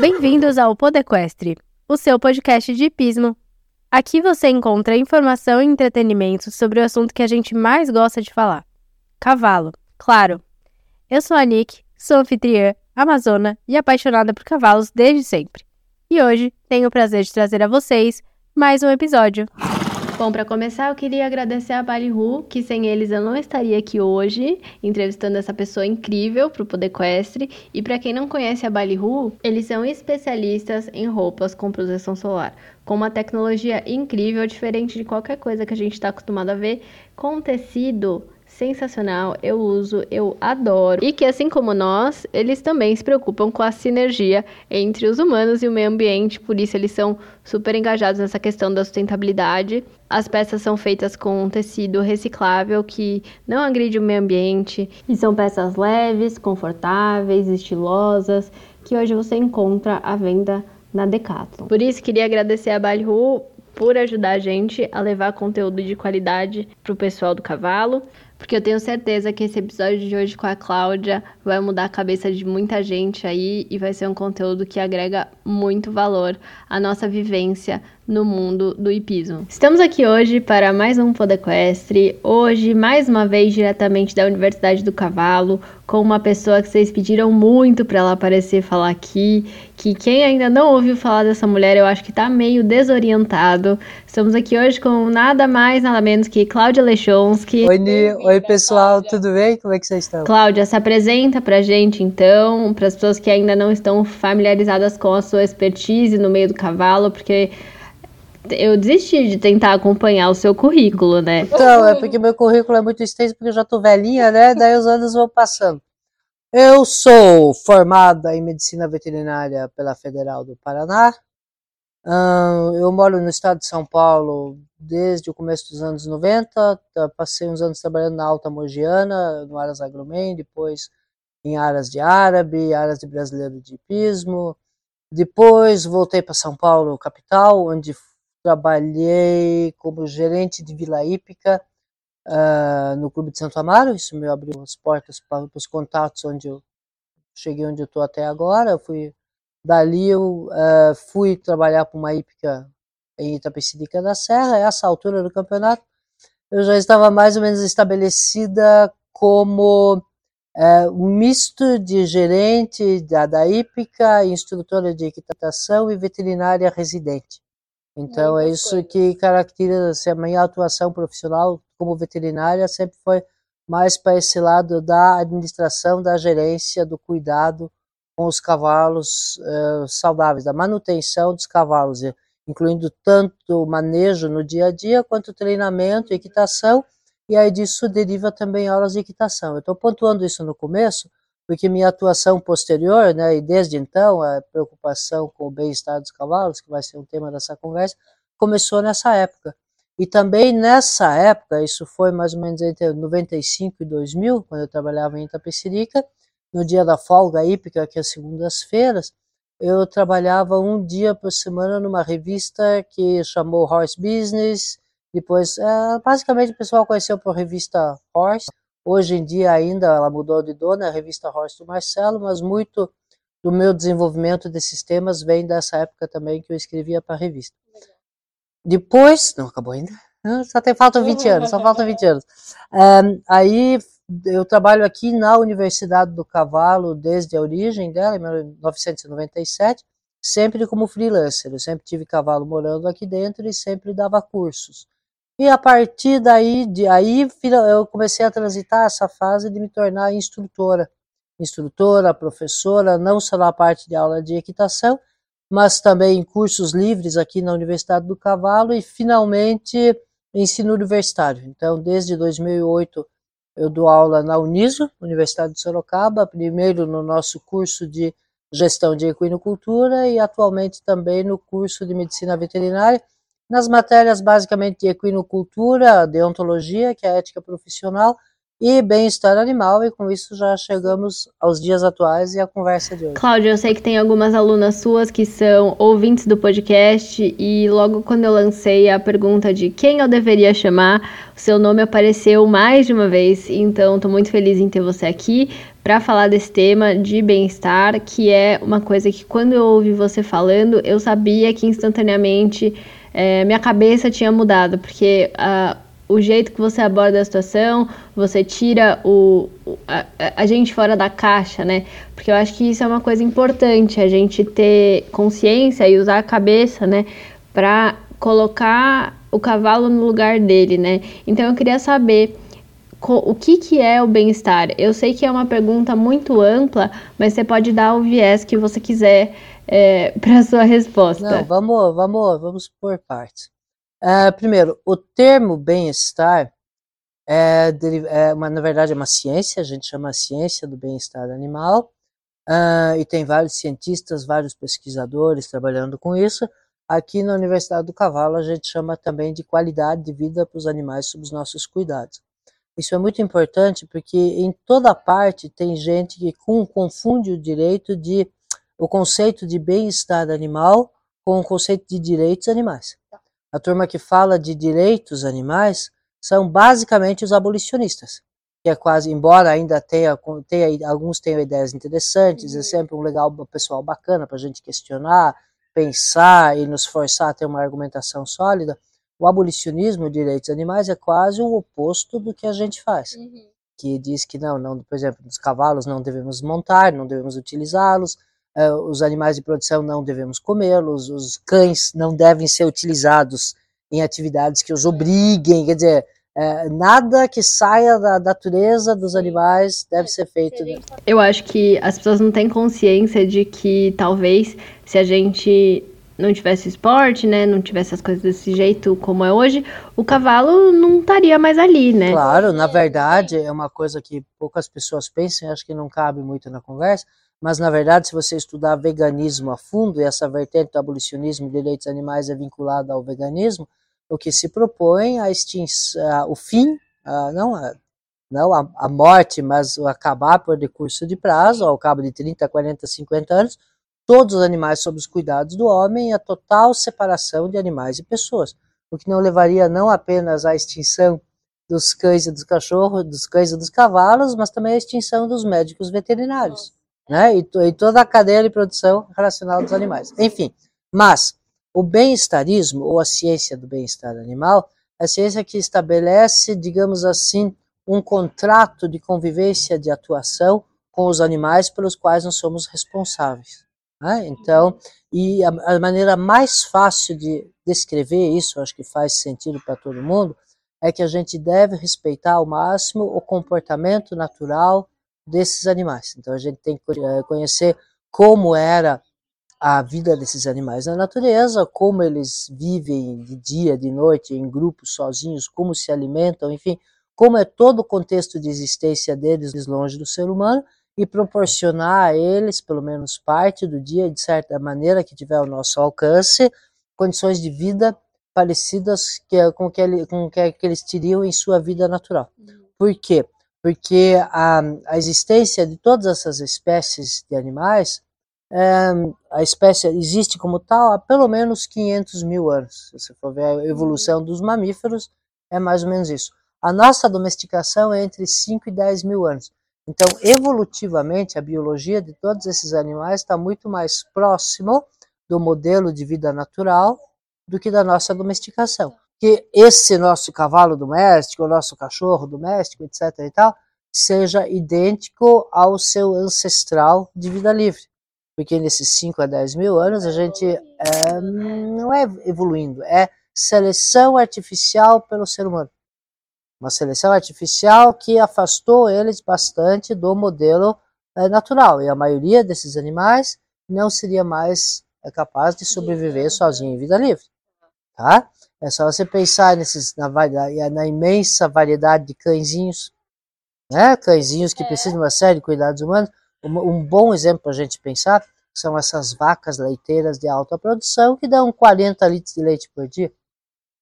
Bem-vindos ao Podequestre, o seu podcast de hipismo. Aqui você encontra informação e entretenimento sobre o assunto que a gente mais gosta de falar: cavalo, claro. Eu sou a Nick, sou anfitriã, amazona e apaixonada por cavalos desde sempre. E hoje tenho o prazer de trazer a vocês mais um episódio. Bom, para começar, eu queria agradecer a Ballyhoo, que sem eles eu não estaria aqui hoje, entrevistando essa pessoa incrível para o Poder Equestre. E para quem não conhece a Ballyhoo, eles são especialistas em roupas com proteção solar, com uma tecnologia incrível, diferente de qualquer coisa que a gente está acostumado a ver, com tecido sensacional, eu uso, eu adoro. E que assim como nós, eles também se preocupam com a sinergia entre os humanos e o meio ambiente, por isso eles são super engajados nessa questão da sustentabilidade. As peças são feitas com tecido reciclável que não agride o meio ambiente e são peças leves, confortáveis, estilosas, que hoje você encontra à venda na Decathlon. Por isso queria agradecer a Balhu por ajudar a gente a levar conteúdo de qualidade para o pessoal do cavalo porque eu tenho certeza que esse episódio de hoje com a Cláudia vai mudar a cabeça de muita gente aí e vai ser um conteúdo que agrega muito valor à nossa vivência no mundo do hipismo. Estamos aqui hoje para mais um Podequestre, hoje mais uma vez diretamente da Universidade do Cavalo, com uma pessoa que vocês pediram muito para ela aparecer falar aqui, que quem ainda não ouviu falar dessa mulher, eu acho que tá meio desorientado. Estamos aqui hoje com nada mais, nada menos que Cláudia Lechonsky. Oi, Ni. Oi, pessoal, tudo bem? Como é que vocês estão? Cláudia, se apresenta pra gente então, para as pessoas que ainda não estão familiarizadas com a sua expertise no meio do cavalo, porque eu desisti de tentar acompanhar o seu currículo, né? Então, é porque meu currículo é muito extenso, porque eu já tô velhinha, né? Daí os anos vão passando. Eu sou formada em medicina veterinária pela Federal do Paraná. eu moro no estado de São Paulo desde o começo dos anos 90. Passei uns anos trabalhando na Alta Mogiana, no Aras Agromen, depois em Aras de Árabe, Aras de Brasileiro de Hipismo. Depois voltei para São Paulo, capital, onde trabalhei como gerente de Vila Hípica uh, no Clube de Santo Amaro, isso me abriu as portas para os contatos onde eu cheguei onde eu estou até agora. Eu fui dali eu uh, fui trabalhar para uma hípica em Itapecerica da Serra. Essa altura do campeonato eu já estava mais ou menos estabelecida como uh, um misto de gerente da, da hípica, instrutora de equitação e veterinária residente. Então é isso que caracteriza assim, a minha atuação profissional como veterinária sempre foi mais para esse lado da administração, da gerência, do cuidado com os cavalos uh, saudáveis, da manutenção dos cavalos, incluindo tanto o manejo no dia a dia quanto treinamento, equitação, e aí disso deriva também aulas de equitação. Eu estou pontuando isso no começo, porque minha atuação posterior, né, e desde então, a preocupação com o bem-estar dos cavalos, que vai ser um tema dessa conversa, começou nessa época. E também nessa época, isso foi mais ou menos entre 95 e 2000, quando eu trabalhava em Itapecerica, no dia da folga hípica, que é as segundas-feiras, eu trabalhava um dia por semana numa revista que chamou Horse Business, depois, é, basicamente o pessoal conheceu por revista Horse, Hoje em dia ainda ela mudou de dona, a revista Horst do Marcelo, mas muito do meu desenvolvimento desses temas vem dessa época também que eu escrevia para a revista. Depois, não acabou ainda, só tem, faltam 20 anos, só faltam 20 anos. Um, aí eu trabalho aqui na Universidade do Cavalo desde a origem dela, em 1997, sempre como freelancer. Eu sempre tive cavalo morando aqui dentro e sempre dava cursos. E a partir daí, de aí eu comecei a transitar essa fase de me tornar instrutora. Instrutora, professora, não só na parte de aula de equitação, mas também em cursos livres aqui na Universidade do Cavalo e finalmente ensino universitário. Então, desde 2008 eu dou aula na Uniso, Universidade de Sorocaba, primeiro no nosso curso de gestão de equinocultura e atualmente também no curso de medicina veterinária nas matérias basicamente de equinocultura, deontologia, que é a ética profissional, e bem-estar animal, e com isso já chegamos aos dias atuais e à conversa de hoje. Cláudia, eu sei que tem algumas alunas suas que são ouvintes do podcast, e logo quando eu lancei a pergunta de quem eu deveria chamar, o seu nome apareceu mais de uma vez, então estou muito feliz em ter você aqui para falar desse tema de bem-estar, que é uma coisa que quando eu ouvi você falando, eu sabia que instantaneamente é, minha cabeça tinha mudado, porque uh, o jeito que você aborda a situação, você tira o, a, a, gente fora da caixa, né? Porque eu acho que isso é uma coisa importante, a gente ter consciência e usar a cabeça, né? Para colocar o cavalo no lugar dele, né? Então eu queria saber o que, que é o bem-estar? Eu sei que é uma pergunta muito ampla, mas você pode dar o viés que você quiser é, para sua resposta. Não, vamos, vamos, vamos por partes. Uh, primeiro, o termo bem-estar é, é uma, na verdade, é uma ciência, a gente chama a ciência do bem-estar animal, uh, e tem vários cientistas, vários pesquisadores trabalhando com isso. Aqui na Universidade do Cavalo, a gente chama também de qualidade de vida para os animais sob os nossos cuidados. Isso é muito importante porque em toda parte tem gente que confunde o direito de o conceito de bem-estar animal com o conceito de direitos animais. A turma que fala de direitos animais são basicamente os abolicionistas, que é quase, embora ainda tenha, tenha alguns tenham ideias interessantes, é sempre um legal pessoal bacana para a gente questionar, pensar e nos forçar a ter uma argumentação sólida, o abolicionismo de direitos animais é quase o oposto do que a gente faz. Uhum. Que diz que não, não, por exemplo, os cavalos não devemos montar, não devemos utilizá-los, os animais de produção não devemos comê-los, os cães não devem ser utilizados em atividades que os obriguem, quer dizer, é, nada que saia da natureza dos animais deve ser feito. Eu acho que as pessoas não têm consciência de que talvez se a gente não tivesse esporte, né, não tivesse as coisas desse jeito como é hoje, o cavalo não estaria mais ali, né? Claro, na verdade é uma coisa que poucas pessoas pensam, acho que não cabe muito na conversa, mas na verdade se você estudar veganismo a fundo, e essa vertente do abolicionismo de direitos animais é vinculada ao veganismo, o que se propõe a extinção, o fim, não, a, não a, a morte, mas o acabar por decurso de prazo, ao cabo de 30, 40, 50 anos, todos os animais sob os cuidados do homem e a total separação de animais e pessoas, o que não levaria não apenas à extinção dos cães e dos cachorros, dos cães e dos cavalos, mas também à extinção dos médicos veterinários, né? E, e toda a cadeia de produção racional dos animais. Enfim, mas o bem-estarismo, ou a ciência do bem-estar animal, é a ciência que estabelece, digamos assim, um contrato de convivência, de atuação com os animais pelos quais nós somos responsáveis. Né? Então, e a, a, maneira mais fácil de descrever isso, acho que faz sentido para todo mundo, é que a gente deve respeitar ao máximo o comportamento natural desses animais. Então, a gente tem que eh, conhecer como era a vida desses animais na natureza, como eles vivem de dia, de noite, em grupos, sozinhos, como se alimentam, enfim, como é todo o contexto de existência deles longe do ser humano, e proporcionar a eles, pelo menos parte do dia, de certa maneira que tiver ao nosso alcance, condições de vida parecidas que, com, que, com que, que eles teriam em sua vida natural. Por quê? Porque a, a existência de todas essas espécies de animais, é, a espécie existe como tal há pelo menos 500 mil anos. Se você for ver a evolução dos mamíferos, é mais ou menos isso. A nossa domesticação é entre 5 e 10 mil anos. Então, evolutivamente, a biologia de todos esses animais está muito mais próximo do modelo de vida natural do que da nossa domesticação. Que esse nosso cavalo doméstico, o nosso cachorro doméstico, etc. e tal, seja idêntico ao seu ancestral de vida livre. Porque nesses 5 a 10 mil anos a gente é, não é evoluindo, é seleção artificial pelo ser humano uma seleção artificial que afastou eles bastante do modelo é, natural. E a maioria desses animais não seria mais é, capaz de sobreviver sozinho em vida livre. Tá? É só você pensar nesses, na, na imensa variedade de cãezinhos, né? cãezinhos que precisam de uma série de cuidados humanos. Um, um bom exemplo para a gente pensar são essas vacas leiteiras de alta produção que dão 40 litros de leite por dia.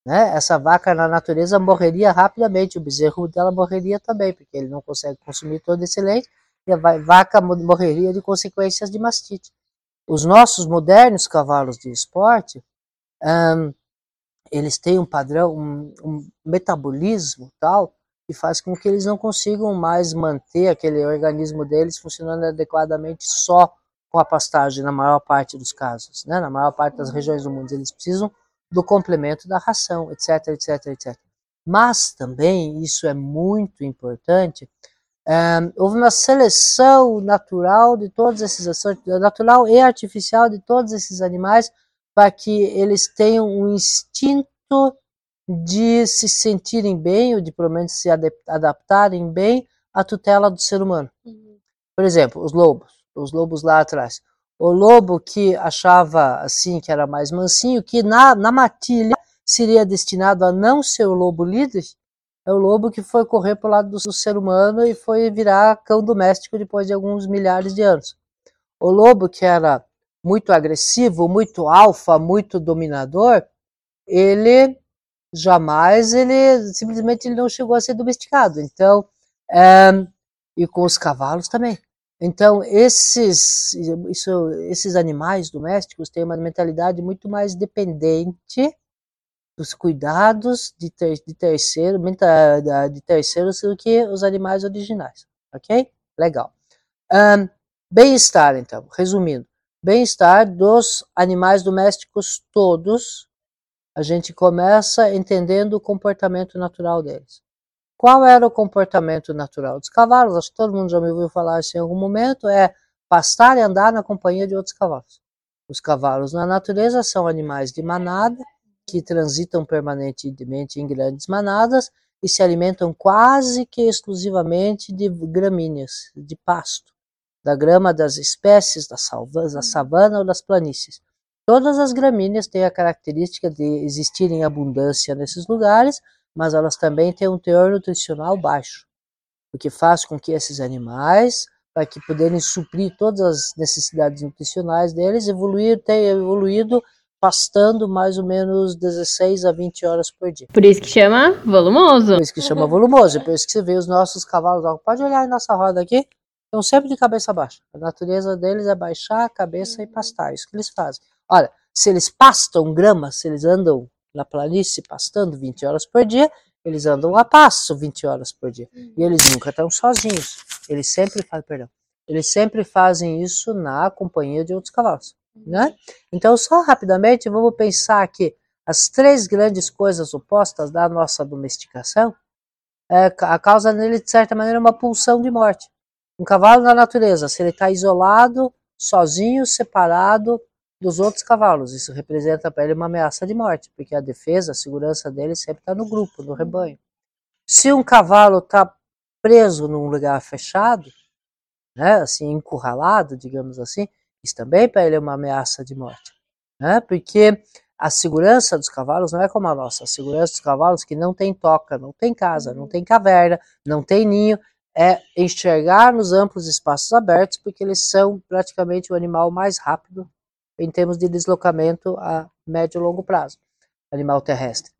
Né? Essa vaca na natureza morreria rapidamente, o bezerro dela morreria também, porque ele não consegue consumir todo esse leite, e a vaca morreria de consequências de mastite. Os nossos modernos cavalos de esporte, eles têm um padrão, um, um metabolismo tal, que faz com que eles não consigam mais manter aquele organismo deles funcionando adequadamente só com a pastagem, na maior parte dos casos, né? na maior parte das regiões do mundo. Eles precisam do complemento da ração, etc, etc, etc. Mas também, isso é muito importante, é, houve uma seleção natural de todos esses natural e artificial de todos esses animais para que eles tenham um instinto de se sentirem bem ou de pelo menos se adaptarem bem à tutela do ser humano. Uhum. Por exemplo, os lobos, os lobos lá atrás. O lobo que achava assim que era mais mansinho, que na, na matilha seria destinado a não ser o lobo líder, é o lobo que foi correr para o lado do, do ser humano e foi virar cão doméstico depois de alguns milhares de anos. O lobo que era muito agressivo, muito alfa, muito dominador, ele jamais ele simplesmente ele não chegou a ser domesticado. Então, é, e com os cavalos também. Então, esses, isso, esses animais domésticos têm uma mentalidade muito mais dependente dos cuidados de, ter, de terceiro, de terceiros do que os animais originais, ok? Legal. Um, bem-estar, então, resumindo, bem-estar dos animais domésticos todos, a gente começa entendendo o comportamento natural deles. Qual era o comportamento natural dos cavalos? Acho que todo mundo já me ouviu falar isso em algum momento, é pastar e andar na companhia de outros cavalos. Os cavalos na natureza são animais de manada, que transitam permanentemente em grandes manadas e se alimentam quase que exclusivamente de gramíneas, de pasto, da grama das espécies da, salva, da savana ou das planícies. Todas as gramíneas têm a característica de existir em abundância nesses lugares, mas elas também têm um teor nutricional baixo, o que faz com que esses animais, para que poderem suprir todas as necessidades nutricionais deles, evoluir, tenham evoluído pastando mais ou menos 16 a 20 horas por dia. Por isso que chama volumoso. Por isso que chama volumoso, por isso que você vê os nossos cavalos, pode olhar em nossa roda aqui, estão sempre de cabeça baixa. A natureza deles é baixar a cabeça e pastar, isso que eles fazem. Olha, se eles pastam grama, se eles andam na planície pastando 20 horas por dia, eles andam a passo 20 horas por dia. E eles nunca estão sozinhos. Eles sempre fazem, perdão, eles sempre fazem isso na companhia de outros cavalos. Né? Então, só rapidamente, vamos pensar que as três grandes coisas opostas da nossa domesticação é, a causa nele, de certa maneira, uma pulsão de morte. Um cavalo na natureza, se ele está isolado, sozinho, separado dos outros cavalos, isso representa para ele uma ameaça de morte, porque a defesa, a segurança dele sempre está no grupo, no rebanho. Se um cavalo está preso num lugar fechado, né, assim, encurralado, digamos assim, isso também para ele é uma ameaça de morte, né? Porque a segurança dos cavalos não é como a nossa. A segurança dos cavalos que não tem toca, não tem casa, não tem caverna, não tem ninho, é enxergar nos amplos espaços abertos, porque eles são praticamente o animal mais rápido em termos de deslocamento a médio e longo prazo, animal terrestre.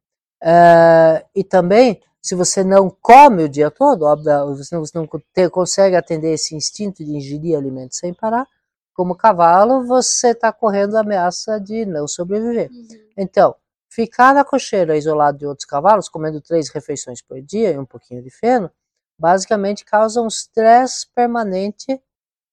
Uh, e também, se você não come o dia todo, óbvio, você não, você não consegue atender esse instinto de ingerir alimentos sem parar, como cavalo, você está correndo a ameaça de não sobreviver. Uhum. Então, ficar na cocheira isolado de outros cavalos, comendo três refeições por dia e um pouquinho de feno, basicamente causa um estresse permanente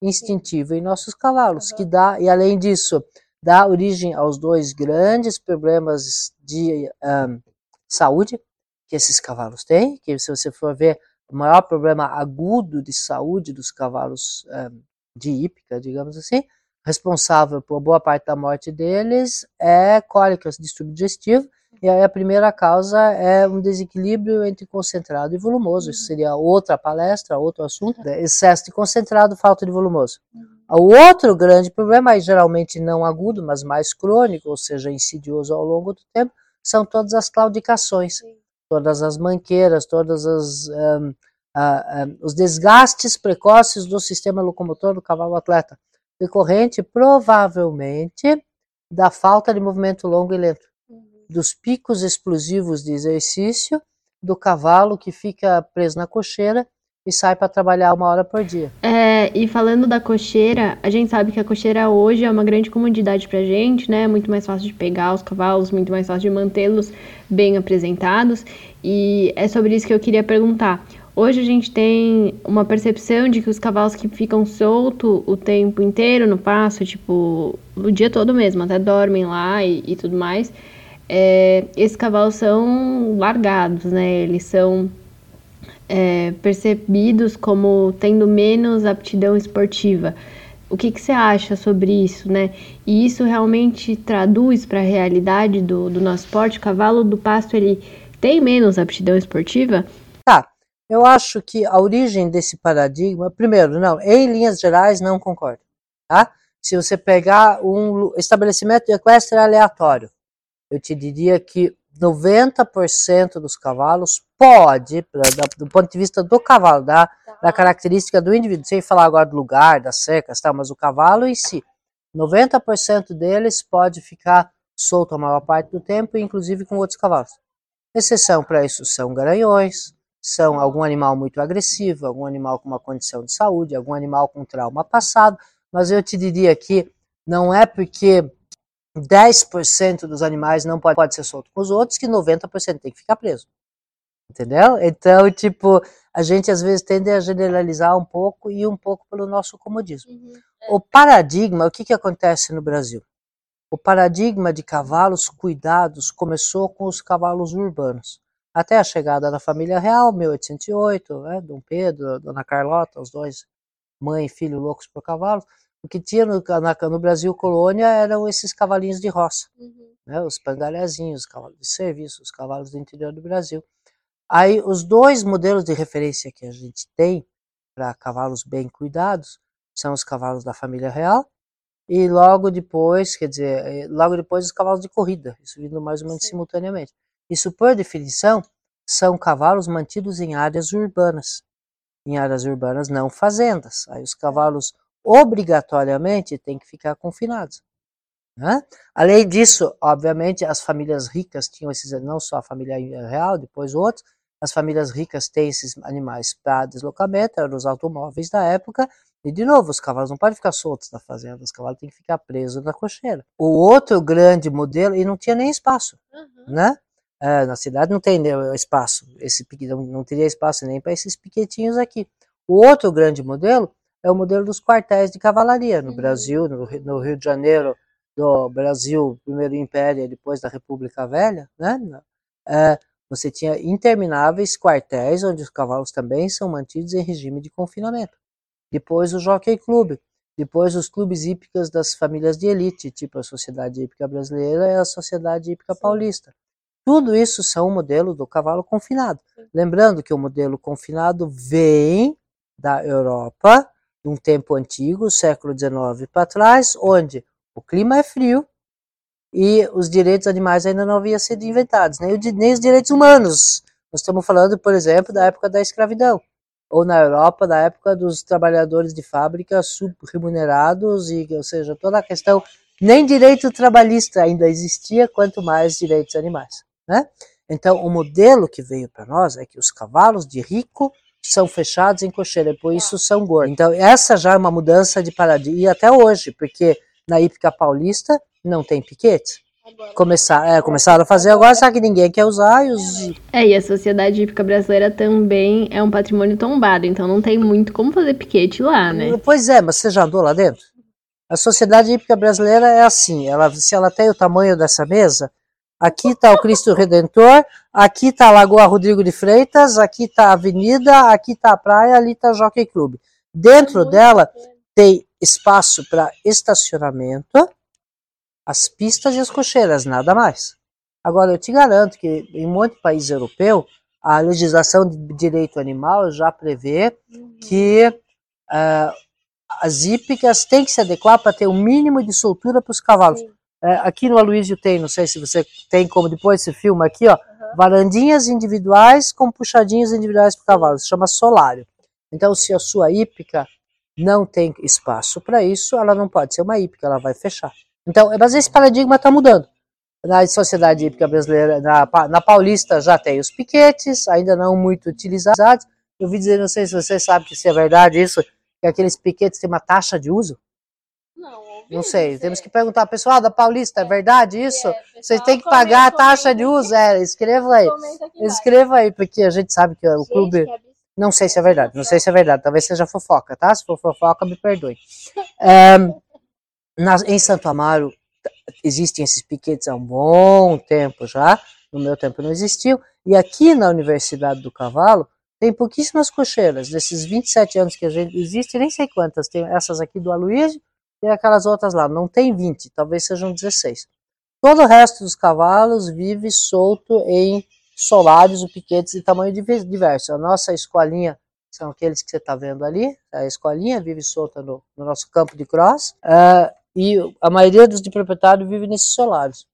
instintivo em nossos cavalos, uhum. que dá, e além disso, dá origem aos dois grandes problemas de um, saúde que esses cavalos têm, que se você for ver, o maior problema agudo de saúde dos cavalos um, de hípica, digamos assim, responsável por boa parte da morte deles é cólicas, distúrbio digestivo, e aí a primeira causa é um desequilíbrio entre concentrado e volumoso. Isso seria outra palestra, outro assunto. Né? Excesso de concentrado, falta de volumoso. O outro grande problema, aí geralmente não agudo, mas mais crônico, ou seja, insidioso ao longo do tempo, são todas as claudicações, todas as manqueiras, todas as um, os desgastes precoces do sistema locomotor do cavalo atleta, decorrente provavelmente da falta de movimento longo e lento. Dos picos explosivos de exercício do cavalo que fica preso na cocheira e sai para trabalhar uma hora por dia. É, e falando da cocheira, a gente sabe que a cocheira hoje é uma grande comodidade para gente, né? Muito mais fácil de pegar os cavalos, muito mais fácil de mantê-los bem apresentados. E é sobre isso que eu queria perguntar. Hoje a gente tem uma percepção de que os cavalos que ficam soltos o tempo inteiro no passo, tipo, o dia todo mesmo, até dormem lá e, e tudo mais, é, esses cavalos são largados, né? Eles são é, percebidos como tendo menos aptidão esportiva. O que, que você acha sobre isso, né? E isso realmente traduz para a realidade do, do nosso esporte? O cavalo do pasto, ele tem menos aptidão esportiva? Tá, eu acho que a origem desse paradigma, primeiro, não, em linhas gerais, não concordo. Tá? Se você pegar um estabelecimento equestre aleatório, eu te diria que 90% dos cavalos pode, do ponto de vista do cavalo, da, da característica do indivíduo, sem falar agora do lugar, das secas, tá? mas o cavalo em si, 90% deles pode ficar solto a maior parte do tempo, inclusive com outros cavalos. Exceção para isso são garanhões, são algum animal muito agressivo, algum animal com uma condição de saúde, algum animal com trauma passado, mas eu te diria que não é porque 10% dos animais não pode, pode ser solto com os outros que 90% tem que ficar preso. Entendeu? Então, tipo, a gente às vezes tende a generalizar um pouco e um pouco pelo nosso comodismo. Uhum, é. O paradigma, o que, que acontece no Brasil? O paradigma de cavalos cuidados começou com os cavalos urbanos até a chegada da família real, 1808, né, Dom Pedro, Dona Carlota, os dois, mãe e filho loucos por cavalos. O que tinha no, na, no Brasil colônia eram esses cavalinhos de roça, uhum. né, os pangalhazinhos, os cavalos de serviço, os cavalos do interior do Brasil. Aí os dois modelos de referência que a gente tem para cavalos bem cuidados são os cavalos da família real e logo depois, quer dizer, eh, logo depois os cavalos de corrida, isso vindo mais ou menos Sim. simultaneamente. Isso, por definição, são cavalos mantidos em áreas urbanas. Em áreas urbanas, não fazendas. Aí os cavalos obrigatoriamente têm que ficar confinados. Né? Além disso, obviamente, as famílias ricas tinham esses, não só a família real, depois outros, as famílias ricas têm esses animais para deslocamento, eram os automóveis da época, e de novo, os cavalos não podem ficar soltos na fazenda, os cavalos têm que ficar presos na cocheira. O outro grande modelo, e não tinha nem espaço, uhum. né? É, na cidade não tem né, espaço, esse, não, não teria espaço nem para esses piquetinhos aqui. O outro grande modelo é o modelo dos quartéis de cavalaria no uhum. Brasil, no, no, Rio de Janeiro, do Brasil, primeiro Império, depois da República Velha, né? É, você tinha intermináveis quartéis onde os cavalos também são mantidos em regime de confinamento. Depois o Jockey Club, depois os clubes hípicos das famílias de elite, tipo a Sociedade Hípica Brasileira e a Sociedade Hípica Sim. Paulista. Tudo isso são o modelo do cavalo confinado. Lembrando que o modelo confinado vem da Europa, de um tempo antigo, século XIX para trás, onde o clima é frio e os direitos animais ainda não haviam sido inventados, nem, nem os direitos humanos. Nós estamos falando, por exemplo, da época da escravidão, ou na Europa, da época dos trabalhadores de fábrica subremunerados, e, ou seja, toda a questão, nem direito trabalhista ainda existia, quanto mais direitos animais. Né? Então, o modelo que veio para nós é que os cavalos de rico são fechados em cocheira, por isso são gordos. Então, essa já é uma mudança de paradigma, e até hoje, porque na hípica paulista não tem piquete. Começar, é, começaram a fazer agora, só que ninguém quer usar. E os... É, e a sociedade hípica brasileira também é um patrimônio tombado, então não tem muito como fazer piquete lá, né? Pois é, mas você já andou lá dentro? A sociedade hípica brasileira é assim, ela, se ela tem o tamanho dessa mesa, Aqui está o Cristo Redentor, aqui está a Lagoa Rodrigo de Freitas, aqui está a Avenida, aqui está a praia, ali está o Jockey Club. Dentro dela tem espaço para estacionamento, as pistas e as cocheiras, nada mais. Agora, eu te garanto que em um monte de país europeu, a legislação de direito animal já prevê que uh, as hípicas têm que se adequar para ter o um mínimo de soltura para os cavalos. Sim. É, aqui no Aloysio tem, não sei se você tem como depois esse filme aqui, ó, uhum. varandinhas individuais com puxadinhos individuais para o cavalo, se chama solário. Então, se a sua hípica não tem espaço para isso, ela não pode ser uma hípica, ela vai fechar. Então, mas esse paradigma está mudando. Na sociedade hípica brasileira, na, na paulista já tem os piquetes, ainda não muito utilizados, Eu vi dizer, não sei se você sabe se é verdade isso, que aqueles piquetes têm uma taxa de uso. Não, sei, temos que perguntar, pessoal da Paulista, é verdade isso? É, Vocês têm que pagar a taxa de uso? É, escreva aí. Escreva aí, porque a gente sabe que o clube. Não sei se é verdade, não sei se é verdade, talvez seja fofoca, tá? Se for fofoca, me perdoe. É, na, em Santo Amaro, existem esses piquetes há um bom tempo já, no meu tempo não existiu, e aqui na Universidade do Cavalo, tem pouquíssimas cocheiras, desses 27 anos que a gente existe, nem sei quantas, tem essas aqui do Aloysio, e aquelas outras lá, não tem 20, talvez sejam 16. Todo o resto dos cavalos vive solto em solários ou piquetes de tamanho diverso. A nossa escolinha são aqueles que você está vendo ali, a escolinha vive solta no, no nosso campo de cross, uh, e a maioria dos de proprietário vive nesses solários.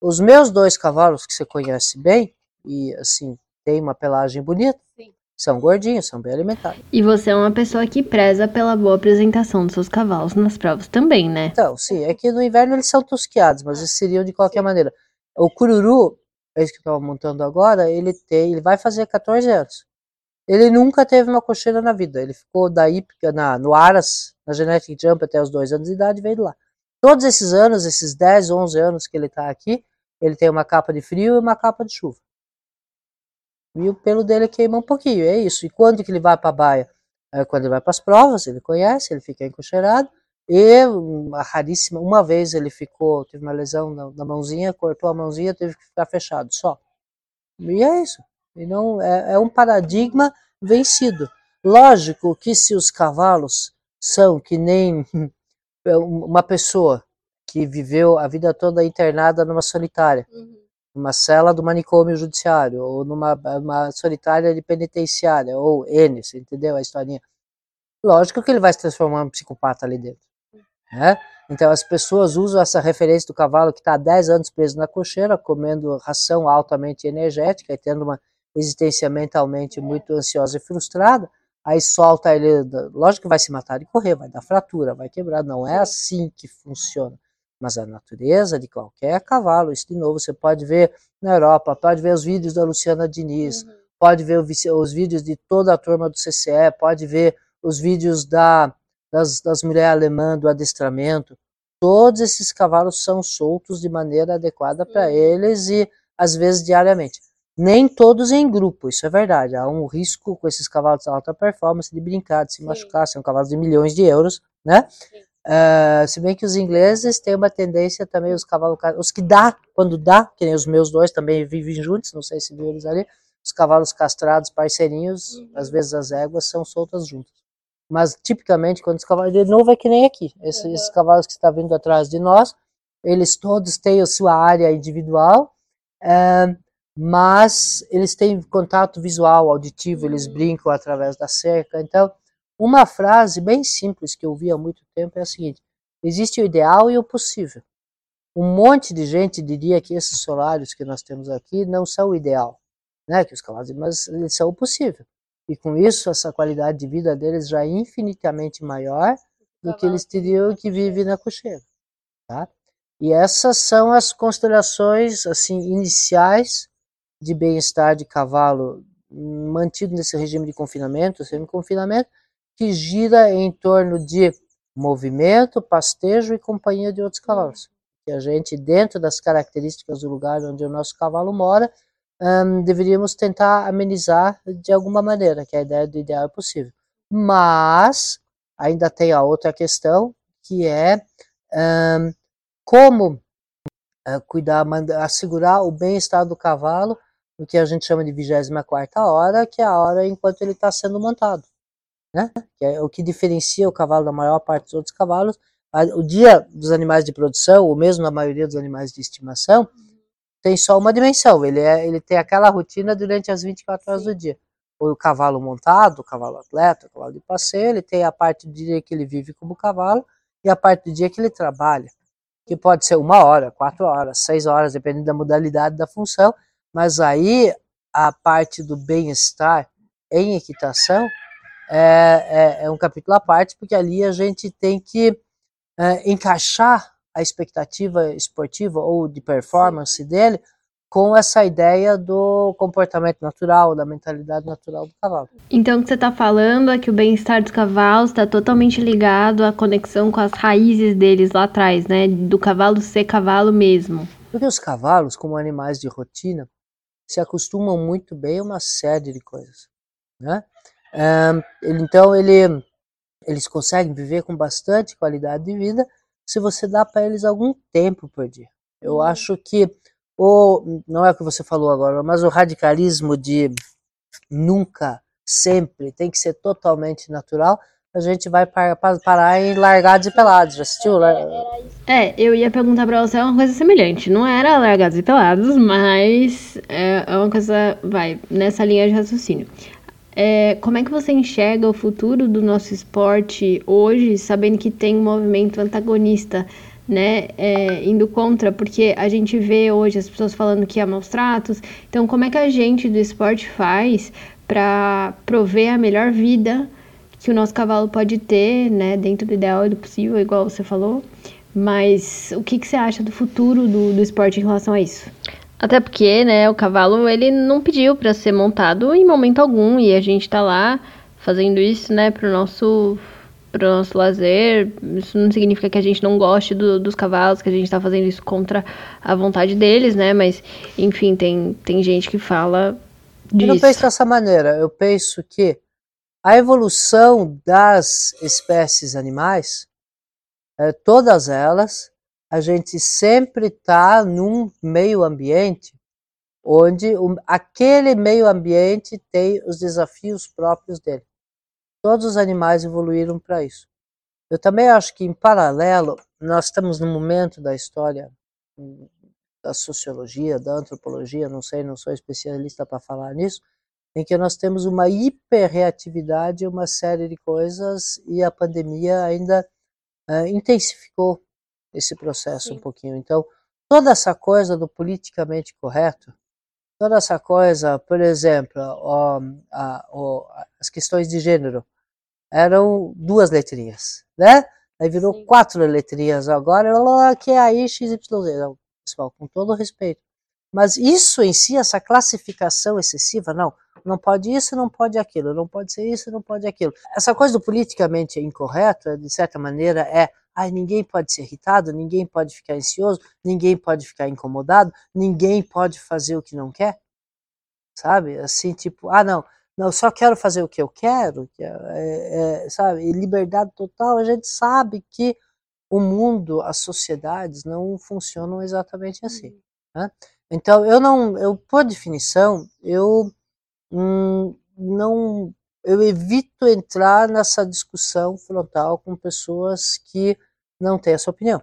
Os meus dois cavalos, que você conhece bem, e assim, tem uma pelagem bonita, Sim. São gordinhos, são bem alimentados. E você é uma pessoa que preza pela boa apresentação dos seus cavalos nas provas também, né? Então, sim, é que no inverno eles são tosquiados, mas eles seriam de qualquer maneira. O cururu, esse que eu estava montando agora, ele tem, ele vai fazer 14 anos. Ele nunca teve uma cocheira na vida. Ele ficou da hípica na, no Aras, na Genetic Jump até os dois anos de idade e veio de lá. Todos esses anos, esses 10, 11 anos que ele está aqui, ele tem uma capa de frio e uma capa de chuva. E o pelo dele queima um pouquinho, é isso. E quando que ele vai para a baia? É quando ele vai para as provas, ele conhece, ele fica encocheirado. E uma raríssima, uma vez ele ficou, teve uma lesão na, na, mãozinha, cortou a mãozinha, teve que ficar fechado só. E é isso. E não, é, é um paradigma vencido. Lógico que se os cavalos são que nem uma pessoa que viveu a vida toda internada numa solitária, uhum. Numa cela do manicômio judiciário, ou numa uma solitária de penitenciária, ou você entendeu a historinha? Lógico que ele vai se transformar em psicopata ali dentro. Né? Então as pessoas usam essa referência do cavalo que está há 10 anos preso na cocheira, comendo ração altamente energética e tendo uma existência mentalmente muito ansiosa e frustrada, aí solta ele, lógico que vai se matar e correr, vai dar fratura, vai quebrar, não é assim que funciona. Mas a natureza de qualquer cavalo, isso de novo você pode ver na Europa, pode ver os vídeos da Luciana Diniz, uhum. pode ver os vídeos de toda a turma do CCE, pode ver os vídeos da das, das mulheres alemãs, do adestramento, todos esses cavalos são soltos de maneira adequada para eles e às vezes diariamente. Nem todos em grupo, isso é verdade. Há um risco com esses cavalos de alta performance de brincar, de se Sim. machucar, são cavalos de milhões de euros, né? Uh, se bem que os ingleses têm uma tendência também, os cavalos, os que dá, quando dá, que nem os meus dois também vivem juntos, não sei se viu eles ali, os cavalos castrados, parceirinhos, uhum. às vezes as éguas são soltas juntas. Mas tipicamente, quando os cavalos de novo é que nem aqui. Esses, uhum. esses cavalos que está vindo atrás de nós, eles todos têm a sua área individual, é, mas eles têm contato visual, auditivo, uhum. eles brincam através da cerca. Então, uma frase bem simples que eu vi há muito tempo é a seguinte: existe o ideal e o possível. Um monte de gente diria que esses solários que nós temos aqui não são o ideal, né? Que os cavalos, mas eles são o possível. E com isso, essa qualidade de vida deles já é infinitamente maior do que eles teriam que viver na cocheira. Tá? E essas são as considerações assim iniciais de bem-estar de cavalo mantido nesse regime de confinamento, semi-confinamento, que gira em torno de movimento, pastejo e companhia de outros cavalos. Que a gente, dentro das características do lugar onde o nosso cavalo mora, deveríamos tentar amenizar de alguma maneira, que a ideia do ideal é possível. Mas ainda tem a outra questão, que é como uh, cuidar, assegurar o bem-estar do cavalo, o que a gente chama de 24 hora, que é a hora enquanto ele está sendo montado. Né? Que é o que diferencia o cavalo da maior parte dos outros cavalos. O dia dos animais de produção, ou mesmo na maioria dos animais de estimação, tem só uma dimensão, ele, é, ele tem aquela rotina durante as 24 horas do dia. O cavalo montado, o cavalo atleta, o cavalo de passeio, ele tem a parte do dia que ele vive como cavalo e a parte do dia que ele trabalha, que pode ser uma hora, quatro horas, seis horas, dependendo da modalidade da função, mas aí a parte do bem-estar em equitação é, é, é, um capítulo à parte, porque ali a gente tem que é, encaixar a expectativa esportiva ou de performance dele com essa ideia do comportamento natural, da mentalidade natural do cavalo. Então, o que você está falando é que o bem-estar dos cavalos está totalmente ligado à conexão com as raízes deles lá atrás, né? Do cavalo ser cavalo mesmo. Porque os cavalos, como animais de rotina, se acostumam muito bem a uma série de coisas, né? Então, ele, eles conseguem viver com bastante qualidade de vida se você dá para eles algum tempo por dia. Eu uhum. acho que o não é o que você falou agora, mas o radicalismo de nunca, sempre, tem que ser totalmente natural, a gente vai parar em Largados e Pelados. Já assistiu? É, eu ia perguntar pra você uma coisa semelhante. Não era Largados e Pelados, mas é, é uma coisa, vai, nessa linha de raciocínio. É, como é que você enxerga o futuro do nosso esporte hoje, sabendo que tem um movimento antagonista né, é, indo contra, porque a gente vê hoje as pessoas falando que há maus tratos. Então, como é que a gente do esporte faz para prover a melhor vida que o nosso cavalo pode ter, né, dentro do ideal e do possível, igual você falou? Mas o que, que você acha do futuro do, do esporte em relação a isso? Até porque, né, o cavalo ele não pediu para ser montado em momento algum e a gente tá lá fazendo isso, né, pro nosso para o nosso lazer. Isso não significa que a gente não goste do, dos cavalos, que a gente está fazendo isso contra a vontade deles, né? Mas, enfim, tem, tem gente que fala disso. Eu não penso dessa maneira. Eu penso que a evolução das espécies animais, é, todas elas, a gente sempre está num meio ambiente onde aquele meio ambiente tem os desafios próprios dele. Todos os animais evoluíram para isso. Eu também acho que, em paralelo, nós estamos num momento da história hum, da sociologia, da antropologia, não sei, não sou especialista para falar nisso, em que nós temos uma hiperreatividade, uma série de coisas, e a pandemia ainda uh, intensificou esse processo Sim. um pouquinho. Então, toda essa coisa do politicamente correto, toda essa coisa, por exemplo, ó, a, ó, as questões de gênero, eram duas letrinhas, né? Aí virou Sim. quatro letrinhas agora, que é aí XYZ. Pessoal, com todo respeito. Mas isso em si, essa classificação excessiva, não, não pode isso, não pode aquilo, não pode ser isso, não pode aquilo. Essa coisa do politicamente incorreto, de certa maneira, é ai, ninguém pode ser irritado, ninguém pode ficar ansioso, ninguém pode ficar incomodado, ninguém pode fazer o que não quer. Sabe? Assim, tipo, ah, não, não, só quero fazer o que eu quero, que é, é, é sabe? liberdade total, a gente sabe que o mundo, as sociedades não funcionam exatamente assim. Uhum. Né? Então, eu não, eu por definição, eu hum, não, eu evito entrar nessa discussão frontal com pessoas que não têm essa opinião.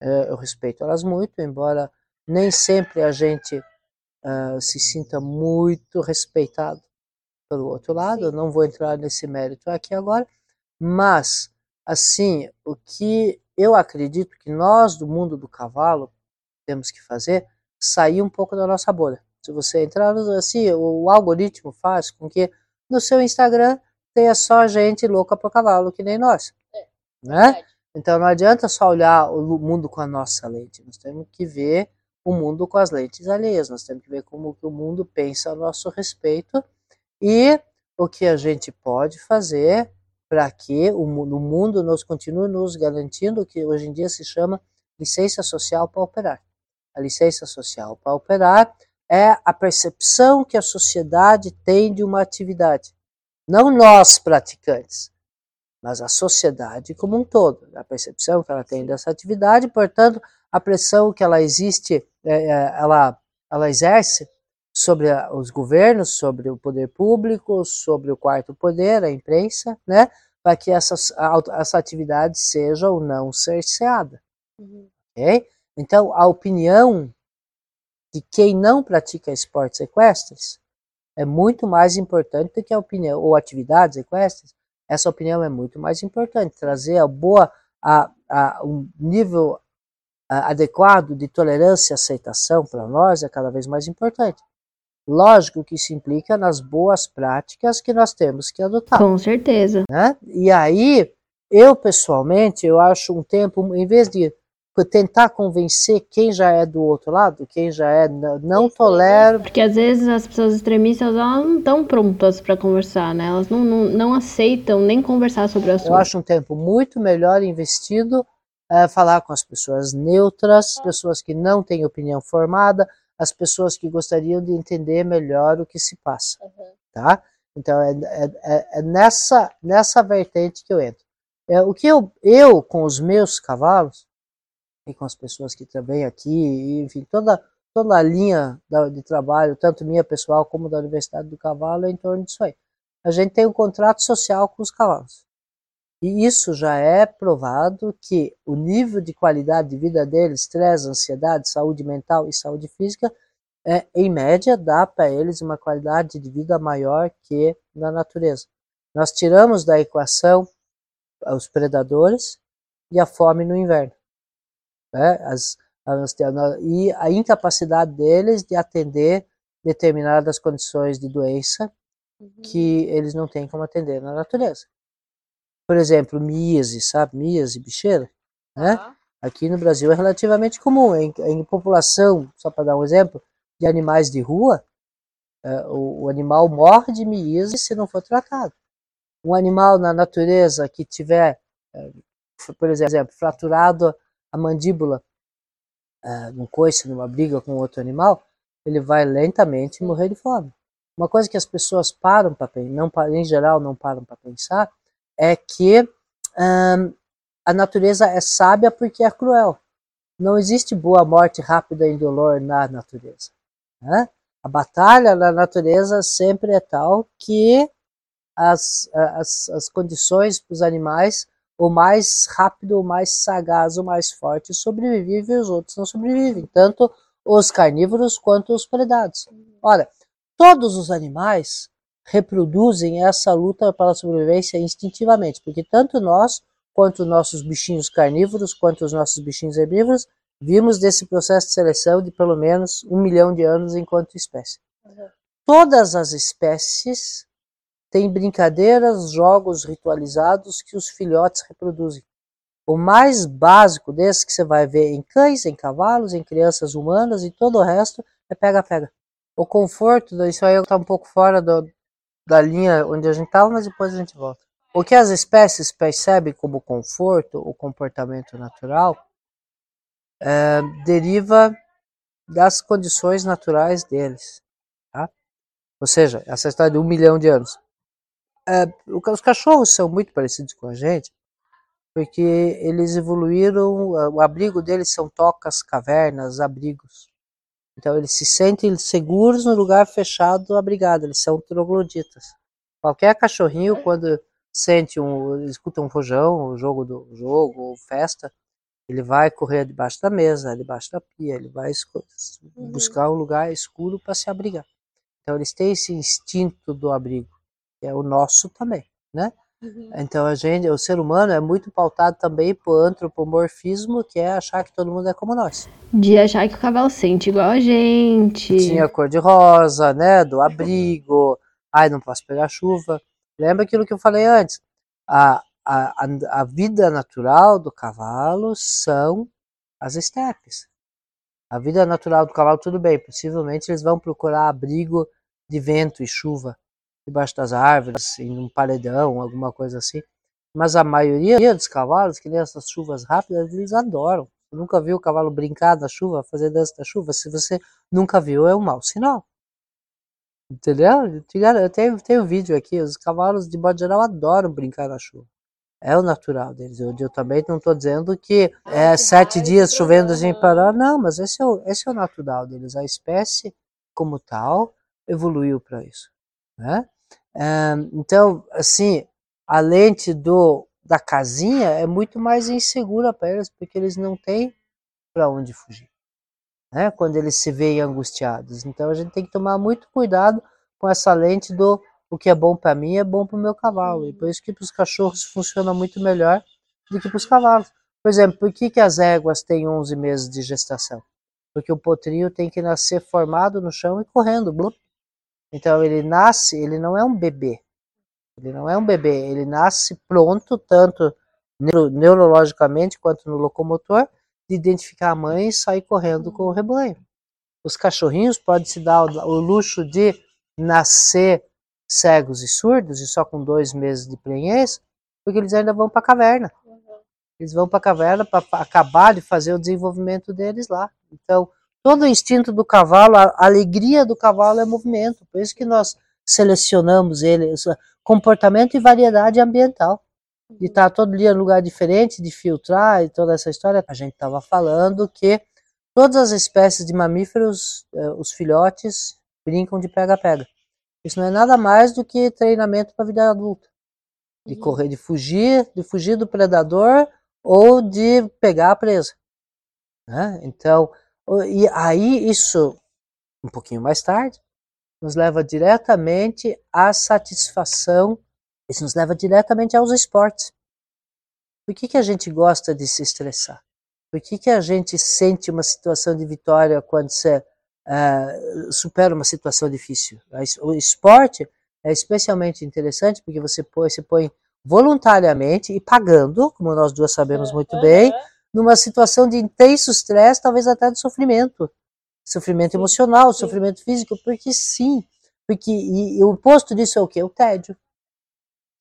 É, eu respeito elas muito, embora nem sempre a gente uh, se sinta muito respeitado pelo outro lado, eu não vou entrar nesse mérito aqui agora, mas, assim, o que eu acredito que nós do mundo do cavalo temos que fazer, sair um pouco da nossa bolha. Se você entrar, assim, o algoritmo faz com que no seu Instagram tenha só gente louca por cavalo, que nem nós. É, né? Então não adianta só olhar o mundo com a nossa lente, nós temos que ver o mundo com as lentes alheias, nós temos que ver como que o mundo pensa a nosso respeito e o que a gente pode fazer para que o, mundo nos continue nos garantindo o que hoje em dia se chama licença social para operar. A licença social para operar é a percepção que a sociedade tem de uma atividade. Não nós praticantes, mas a sociedade como um todo. A percepção que ela tem dessa atividade, portanto, a pressão que ela existe, é, é, ela, ela exerce sobre os governos, sobre o poder público, sobre o quarto poder, a imprensa, né, para que essa, essa atividade seja ou não cerceada. Uhum. Okay? Então, a opinião de quem não pratica esportes equestres é muito mais importante do que a opinião, ou atividades equestres, essa opinião é muito mais importante. Trazer a boa, a, a, um nível a, adequado de tolerância e aceitação para nós é cada vez mais importante. Lógico que isso implica nas boas práticas que nós temos que adotar. Com certeza. Né? E aí, eu pessoalmente, eu acho um tempo, em vez de tentar convencer quem já é do outro lado, quem já é não tolera. Porque às vezes as pessoas extremistas elas não estão prontas para conversar, né? Elas não, não, não, aceitam nem conversar sobre o assunto. Eu acho um tempo muito melhor investido é, falar com as pessoas neutras, pessoas que não têm opinião formada, as pessoas que gostariam de entender melhor o que se passa, uhum. tá? Então é, é, é, é, nessa nessa vertente que eu entro. É, o que eu, eu com os meus cavalos e com as pessoas que também aqui, enfim, toda, toda a linha de trabalho, tanto minha pessoal como da Universidade do Cavalo, é em torno disso aí. A gente tem um contrato social com os cavalos. E isso já é provado que o nível de qualidade de vida deles, estresse, ansiedade, saúde mental e saúde física, é, em média, dá para eles uma qualidade de vida maior que na natureza. Nós tiramos da equação os predadores e a fome no inverno né? As, e a incapacidade deles de atender determinadas condições de doença uhum. que eles não têm como atender na natureza. Por exemplo, míase, sabe? Míase, bicheira, né? Uhum. Aqui no Brasil é relativamente comum. Em, em população, só para dar um exemplo, de animais de rua, uh, o, o, animal morre de míase se não for tratado. Um animal na natureza que tiver, uh, por exemplo, fraturado a mandíbula uh, num coice, numa briga com outro animal, ele vai lentamente morrer de fome. Uma coisa que as pessoas param para não em geral não param para pensar é que a natureza é sábia porque é cruel. Não existe boa morte rápida e indolor na natureza. Né? A batalha na natureza sempre é tal que as, as, as condições para os animais o mais rápido, o mais sagaz, o mais forte sobrevive e os outros não sobrevivem, tanto os carnívoros quanto os predados. Olha, todos os animais reproduzem essa luta pela sobrevivência instintivamente, porque tanto nós quanto nossos bichinhos carnívoros, quanto os nossos bichinhos herbívoros, vimos desse processo de seleção de pelo menos um milhão de anos enquanto espécie. Uhum. Todas as espécies tem brincadeiras, jogos ritualizados que os filhotes reproduzem. O mais básico desse que você vai ver em cães, em cavalos, em crianças humanas e todo o resto é pega-pega. O conforto, isso aí está um pouco fora do, da linha onde a gente estava, mas depois a gente volta. O que as espécies percebem como conforto, o comportamento natural, é, deriva das condições naturais deles. Tá? Ou seja, essa história de um milhão de anos. É, os cachorros são muito parecidos com a gente, porque eles evoluíram, o abrigo deles são tocas, cavernas, abrigos. Então eles se sentem seguros no lugar fechado, abrigado, eles são trogloditas. Qualquer cachorrinho, quando sente um, escuta um rojão, o jogo do jogo, ou festa, ele vai correr debaixo da mesa, debaixo da pia, ele vai uhum. buscar um lugar escuro para se abrigar. Então eles têm esse instinto do abrigo que é o nosso também, né? Uhum. Então a gente, o ser humano é muito pautado também por antropomorfismo, que é achar que todo mundo é como nós. De achar que o cavalo sente igual a gente. Tinha cor de rosa, né? Do abrigo. Ai, não posso pegar chuva. Lembra aquilo que eu falei antes? A, a, a, a vida natural do cavalo são as estepes. A vida natural do cavalo, tudo bem, possivelmente eles vão procurar abrigo de vento e chuva debaixo das árvores, em um paredão, alguma coisa assim. Mas a maioria dos cavalos, que nem essas chuvas rápidas, eles adoram. Nunca viu o cavalo brincar na chuva, fazer dança da chuva? Se você nunca viu, é um mau sinal. Entendeu? Eu tenho, tenho vídeo aqui, os cavalos de modo geral adoram brincar na chuva. É o natural deles. Eu, eu também não estou dizendo que é sete dias chovendo sem parar, não, mas esse é, o, esse é o natural deles. A espécie, como tal, evoluiu para isso. Né? Então, assim, a lente do, da casinha é muito mais insegura para eles, porque eles não têm para onde fugir, né? quando eles se veem angustiados. Então, a gente tem que tomar muito cuidado com essa lente do o que é bom para mim é bom para o meu cavalo. E por isso que para os cachorros funciona muito melhor do que para os cavalos. Por exemplo, por que, que as éguas têm 11 meses de gestação? Porque o potrinho tem que nascer formado no chão e correndo. Blup, então ele nasce, ele não é um bebê. Ele não é um bebê, ele nasce pronto, tanto neurologicamente quanto no locomotor, de identificar a mãe e sair correndo com o rebanho. Os cachorrinhos podem se dar o luxo de nascer cegos e surdos e só com dois meses de prenhez, porque eles ainda vão para a caverna. Eles vão para a caverna para acabar de fazer o desenvolvimento deles lá. Então, todo o instinto do cavalo, a alegria do cavalo é movimento. Por isso que nós selecionamos ele, comportamento e variedade ambiental. De estar todo dia em lugar diferente, de filtrar e toda essa história. A gente estava falando que todas as espécies de mamíferos, eh, os filhotes, brincam de pega-pega. Isso não é nada mais do que treinamento para a vida adulta. De uhum. correr, de fugir, de fugir do predador ou de pegar a presa. Né? Então, e aí isso, um pouquinho mais tarde, nos leva diretamente à satisfação, isso nos leva diretamente aos esportes. Por que, que a gente gosta de se estressar? Por que, que a gente sente uma situação de vitória quando você uh, supera uma situação difícil. O esporte é especialmente interessante porque você põe, se põe voluntariamente e pagando, como nós duas sabemos muito bem, numa situação de intenso estresse, talvez até de sofrimento. Sofrimento emocional, sofrimento físico, porque sim. Porque, e, e o oposto disso é o quê? O tédio.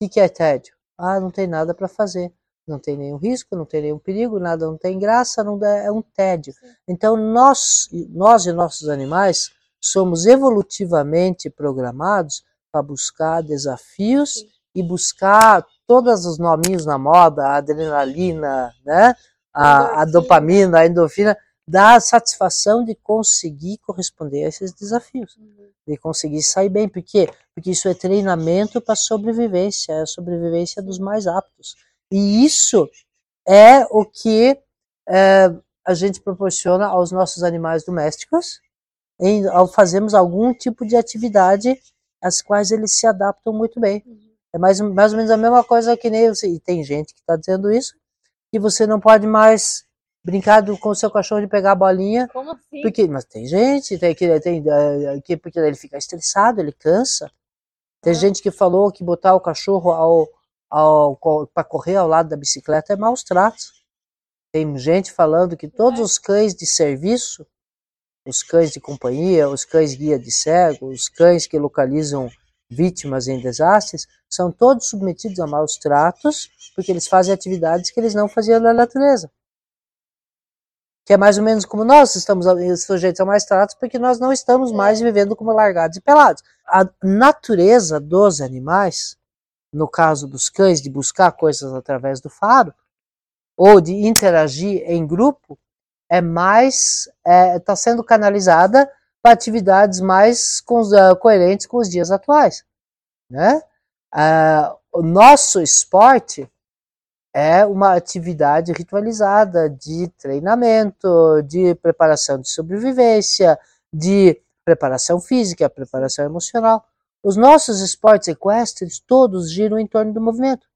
O que é tédio? Ah, não tem nada para fazer não tem nenhum risco, não tem nenhum perigo, nada não tem graça, não dá, é um tédio. Então nós, nós e nossos animais somos evolutivamente programados para buscar desafios Sim. e buscar todos os nominhos na moda, adrenalina, né? A, a dopamina, a endorfina, dá a satisfação de conseguir corresponder a esses desafios, uhum. de conseguir sair bem. Por quê? Porque isso é treinamento para sobrevivência, é a sobrevivência dos mais aptos. E isso é o que é, a gente proporciona aos nossos animais domésticos em, ao fazermos algum tipo de atividade às quais eles se adaptam muito bem. É mais, mais ou menos a mesma coisa que nem. E tem gente que está dizendo isso, que você não pode mais brincar do, com o seu cachorro de pegar a bolinha. Como assim? Porque, mas tem gente tem, que, tem, é, que, porque ele fica estressado, ele cansa. Tem ah. gente que falou que botar o cachorro ao, para correr ao lado da bicicleta é maus tratos. Tem gente falando que todos os cães de serviço, os cães de companhia, os cães guia de cego, os cães que localizam vítimas em desastres, são todos submetidos a maus tratos, porque eles fazem atividades que eles não faziam na natureza. Que é mais ou menos como nós estamos sujeitos a mais tratos, porque nós não estamos mais vivendo como largados e pelados. A natureza dos animais no caso dos cães, de buscar coisas através do faro, ou de interagir em grupo, é mais está é, tá sendo canalizada atividades mais com, uh, coerentes com os dias atuais, né? Uh, o nosso esporte é uma atividade ritualizada de treinamento, de preparação de sobrevivência, de preparação física, preparação emocional. Os nossos esportes equestres todos giram em torno do movimento.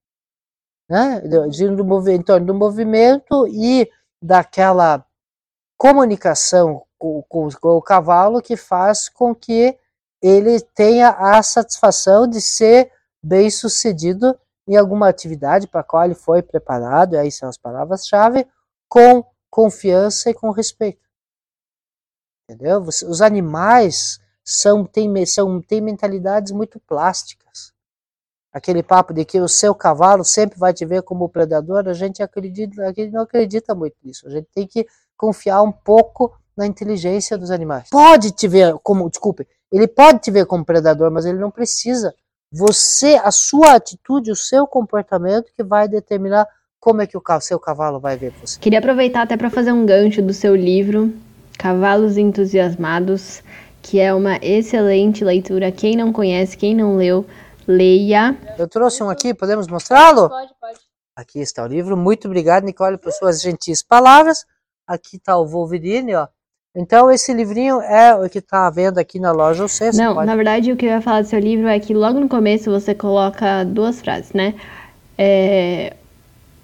Né? Giram do, em torno do movimento e daquela comunicação com, com o cavalo que faz com que ele tenha a satisfação de ser bem sucedido em alguma atividade para a qual ele foi preparado, aí são as palavras-chave, com confiança e com respeito. Entendeu? Os animais são, têm, são, têm mentalidades muito plásticas. Aquele papo de que o seu cavalo sempre vai te ver como predador, a gente acredita, a gente não acredita muito nisso. A gente tem que confiar um pouco na inteligência dos animais. Pode te ver como, desculpe, ele pode te ver como predador, mas ele não precisa. Você, a sua atitude, o seu comportamento que vai determinar como é que o seu cavalo vai ver você. Queria aproveitar até para fazer um gancho do seu livro, Cavalos Entusiasmados que é uma excelente leitura. Quem não conhece, quem não leu, leia. Eu trouxe um aqui, podemos mostrá-lo? Pode, pode. Aqui está o livro. Muito obrigado, Nicole, por suas gentis palavras. Aqui está o Wolverine, ó. Então, esse livrinho é o que está vendo aqui na loja você Não, pode... na verdade, o que eu ia falar do seu livro é que logo no começo você coloca duas frases, né? É...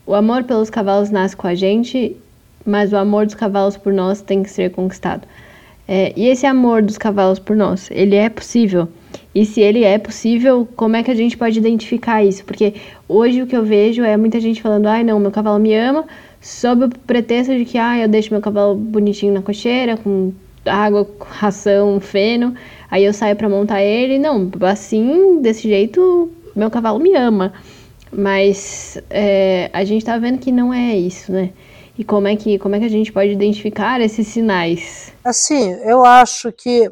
O amor pelos cavalos nasce com a gente, mas o amor dos cavalos por nós tem que ser conquistado. É, e esse amor dos cavalos por nós, ele é possível? E se ele é possível, como é que a gente pode identificar isso? Porque hoje o que eu vejo é muita gente falando: ai, não, meu cavalo me ama, sob o pretexto de que ah, eu deixo meu cavalo bonitinho na cocheira, com água, ração, feno, aí eu saio para montar ele. Não, assim, desse jeito, meu cavalo me ama. Mas é, a gente tá vendo que não é isso, né? E como é que, como é que a gente pode identificar esses sinais? Assim, eu acho que,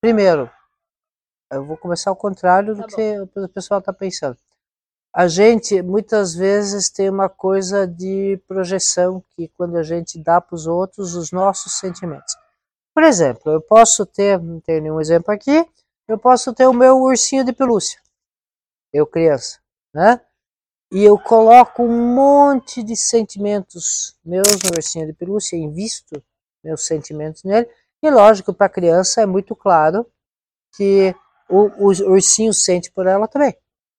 primeiro, eu vou começar ao contrário do tá que o pessoal está pensando a gente muitas vezes tem uma coisa de projeção que quando a gente dá para os outros os nossos sentimentos. Por exemplo, eu posso ter, não tenho nenhum exemplo aqui, eu posso ter o meu ursinho de pelúcia, eu criança, né? E eu coloco um monte de sentimentos meus no ursinho de pelúcia, invisto meus sentimentos nele, e lógico, para a criança é muito claro que o, o ursinho sente por ela também.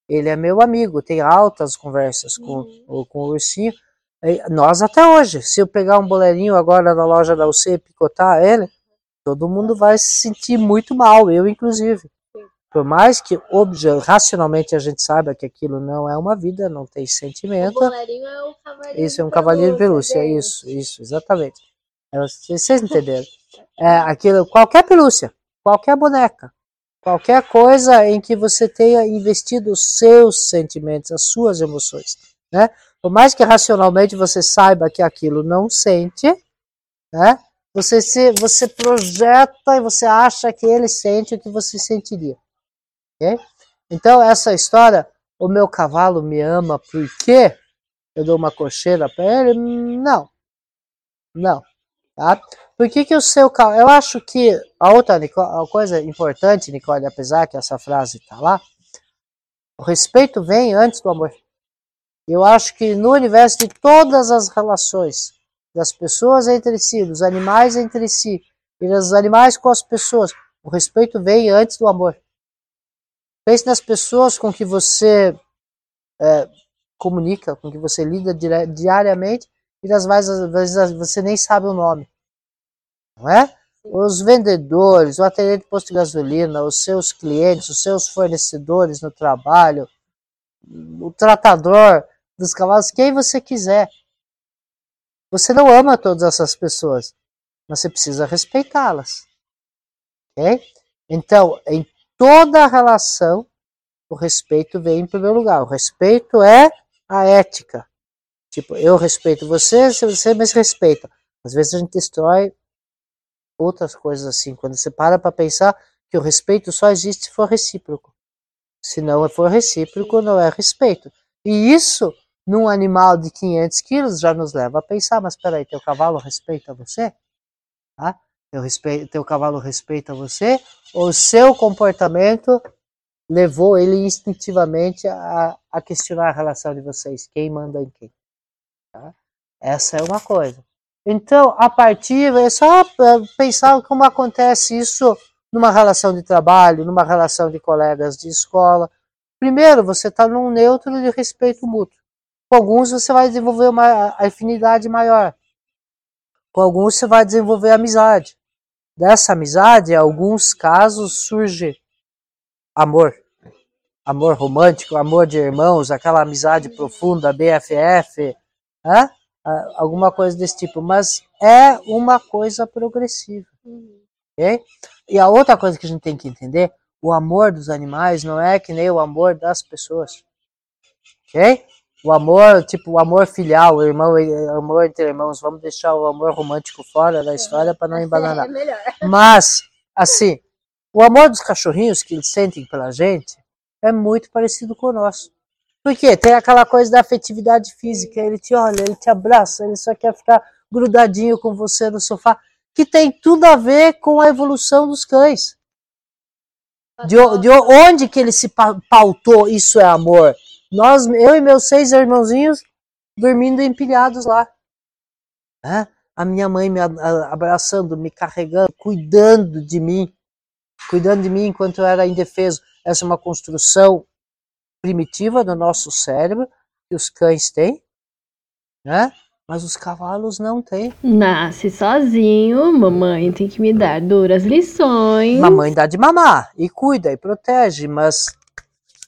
Ele é meu amigo, tem altas conversas com, uhum. com o ursinho. Nós até hoje, se eu pegar um boleirinho agora na loja da UC e picotar ele, todo mundo vai se sentir muito mal, eu inclusive. Por mais que racionalmente a gente saiba que aquilo não é uma vida, não tem sentimento. O boleirinho é o cavalinho Isso, é um cavalinho de pelúcia, é isso, isso, exatamente. É, vocês entenderam? É, aquilo, qualquer pelúcia, qualquer boneca, Qualquer coisa em que você tenha investido os seus sentimentos, as suas emoções, né? Por mais que racionalmente você saiba que aquilo não sente, né? Você se, você projeta e você acha que ele sente o que você sentiria. Okay? Então essa história, o meu cavalo me ama porque eu dou uma cocheira para ele? Não, não, tá? Por que, que o seu carro. Eu acho que a outra a coisa importante, Nicole, apesar que essa frase está lá, o respeito vem antes do amor. Eu acho que no universo de todas as relações das pessoas entre si, dos animais entre si, e dos animais com as pessoas, o respeito vem antes do amor. Pense nas pessoas com que você é, comunica, com que você lida diariamente, e das vezes você nem sabe o nome não é? Os vendedores, o atendente de posto de gasolina, os seus clientes, os seus fornecedores no trabalho, o tratador dos cavalos, quem você quiser. Você não ama todas essas pessoas, mas você precisa respeitá-las. Ok? Então, em toda relação, o respeito vem em primeiro lugar. O respeito é a ética. Tipo, eu respeito você, você me respeita. Às vezes a gente destrói outras coisas assim. Quando você para para pensar que o respeito só existe se for recíproco. Se não for recíproco, não é respeito. E isso, num animal de 500 quilos, já nos leva a pensar, mas peraí, teu cavalo respeita você? Tá? Teu, respeito, teu cavalo respeita você? Ou seu comportamento levou ele instintivamente a, a questionar a relação de vocês? Quem manda em quem? Tá? Essa é uma coisa. Então, a partir, é só é, pensar como acontece isso numa relação de trabalho, numa relação de colegas de escola. Primeiro, você está num neutro de respeito mútuo. Com alguns você vai desenvolver uma afinidade maior. Com alguns você vai desenvolver amizade. Dessa amizade, em alguns casos, surge amor. Amor romântico, amor de irmãos, aquela amizade profunda, BFF. Né? Alguma coisa desse tipo, mas é uma coisa progressiva. Uhum. Okay? E a outra coisa que a gente tem que entender, o amor dos animais não é que nem o amor das pessoas. Ok? O amor, tipo, o amor filial, o irmão, o amor entre irmãos, vamos deixar o amor romântico fora da história para não embananar. É Mas, assim, o amor dos cachorrinhos que eles sentem pela gente é muito parecido com o nosso. Porque tem aquela coisa da afetividade física, ele te olha, ele te abraça, ele só quer ficar grudadinho com você no sofá, que tem tudo a ver com a evolução dos cães. De, de onde que ele se pautou isso é amor? Nós, eu e meus seis irmãozinhos dormindo empilhados lá. É? A minha mãe me abraçando, me carregando, cuidando de mim, cuidando de mim enquanto eu era indefeso. Essa é uma construção primitiva do nosso cérebro que os cães têm, né? Mas os cavalos não têm. Nasce sozinho, mamãe tem que me dar duras lições. Mamãe dá de mamar e cuida e protege, mas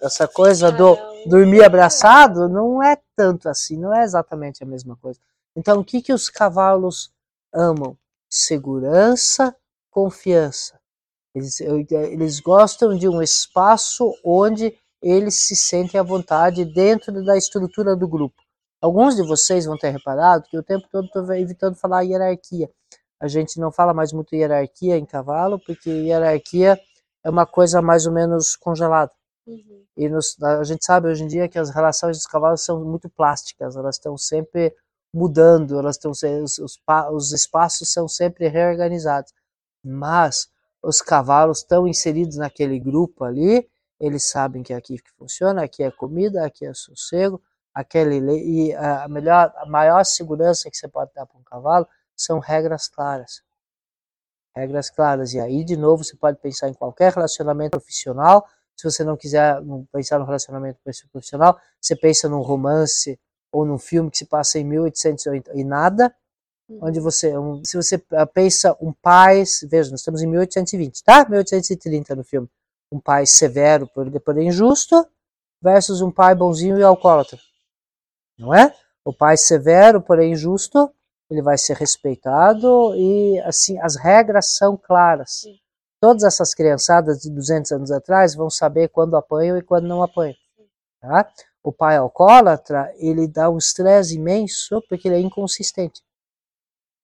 essa coisa do dormir abraçado não é tanto assim, não é exatamente a mesma coisa. Então, o que, que os cavalos amam? Segurança, confiança. Eles, eles gostam de um espaço onde eles se sentem à vontade dentro da estrutura do grupo. Alguns de vocês vão ter reparado que o tempo todo estou evitando falar hierarquia. A gente não fala mais muito hierarquia em cavalo, porque hierarquia é uma coisa mais ou menos congelada. Uhum. E nos, a gente sabe hoje em dia que as relações dos cavalos são muito plásticas, elas estão sempre mudando, elas estão os, os, os espaços são sempre reorganizados. Mas os cavalos estão inseridos naquele grupo ali, eles sabem que é aqui que funciona, aqui é comida, aqui é sossego, aquele e a melhor, a maior segurança que você pode dar para um cavalo são regras claras. Regras claras. E aí, de novo, você pode pensar em qualquer relacionamento profissional. Se você não quiser pensar no relacionamento profissional, você pensa num romance ou num filme que se passa em 1800 e nada, uhum. onde você, um, se você ah, pensa um pai, veja, nós estamos em 1820, tá? 1830 no filme. Um pai severo, porém injusto, versus um pai bonzinho e alcoólatra. Não é? O pai severo, porém injusto, ele vai ser respeitado e assim as regras são claras. Sim. Todas essas criançadas de 200 anos atrás vão saber quando apanham e quando não apanham. Tá? O pai alcoólatra, ele dá um estresse imenso porque ele é inconsistente.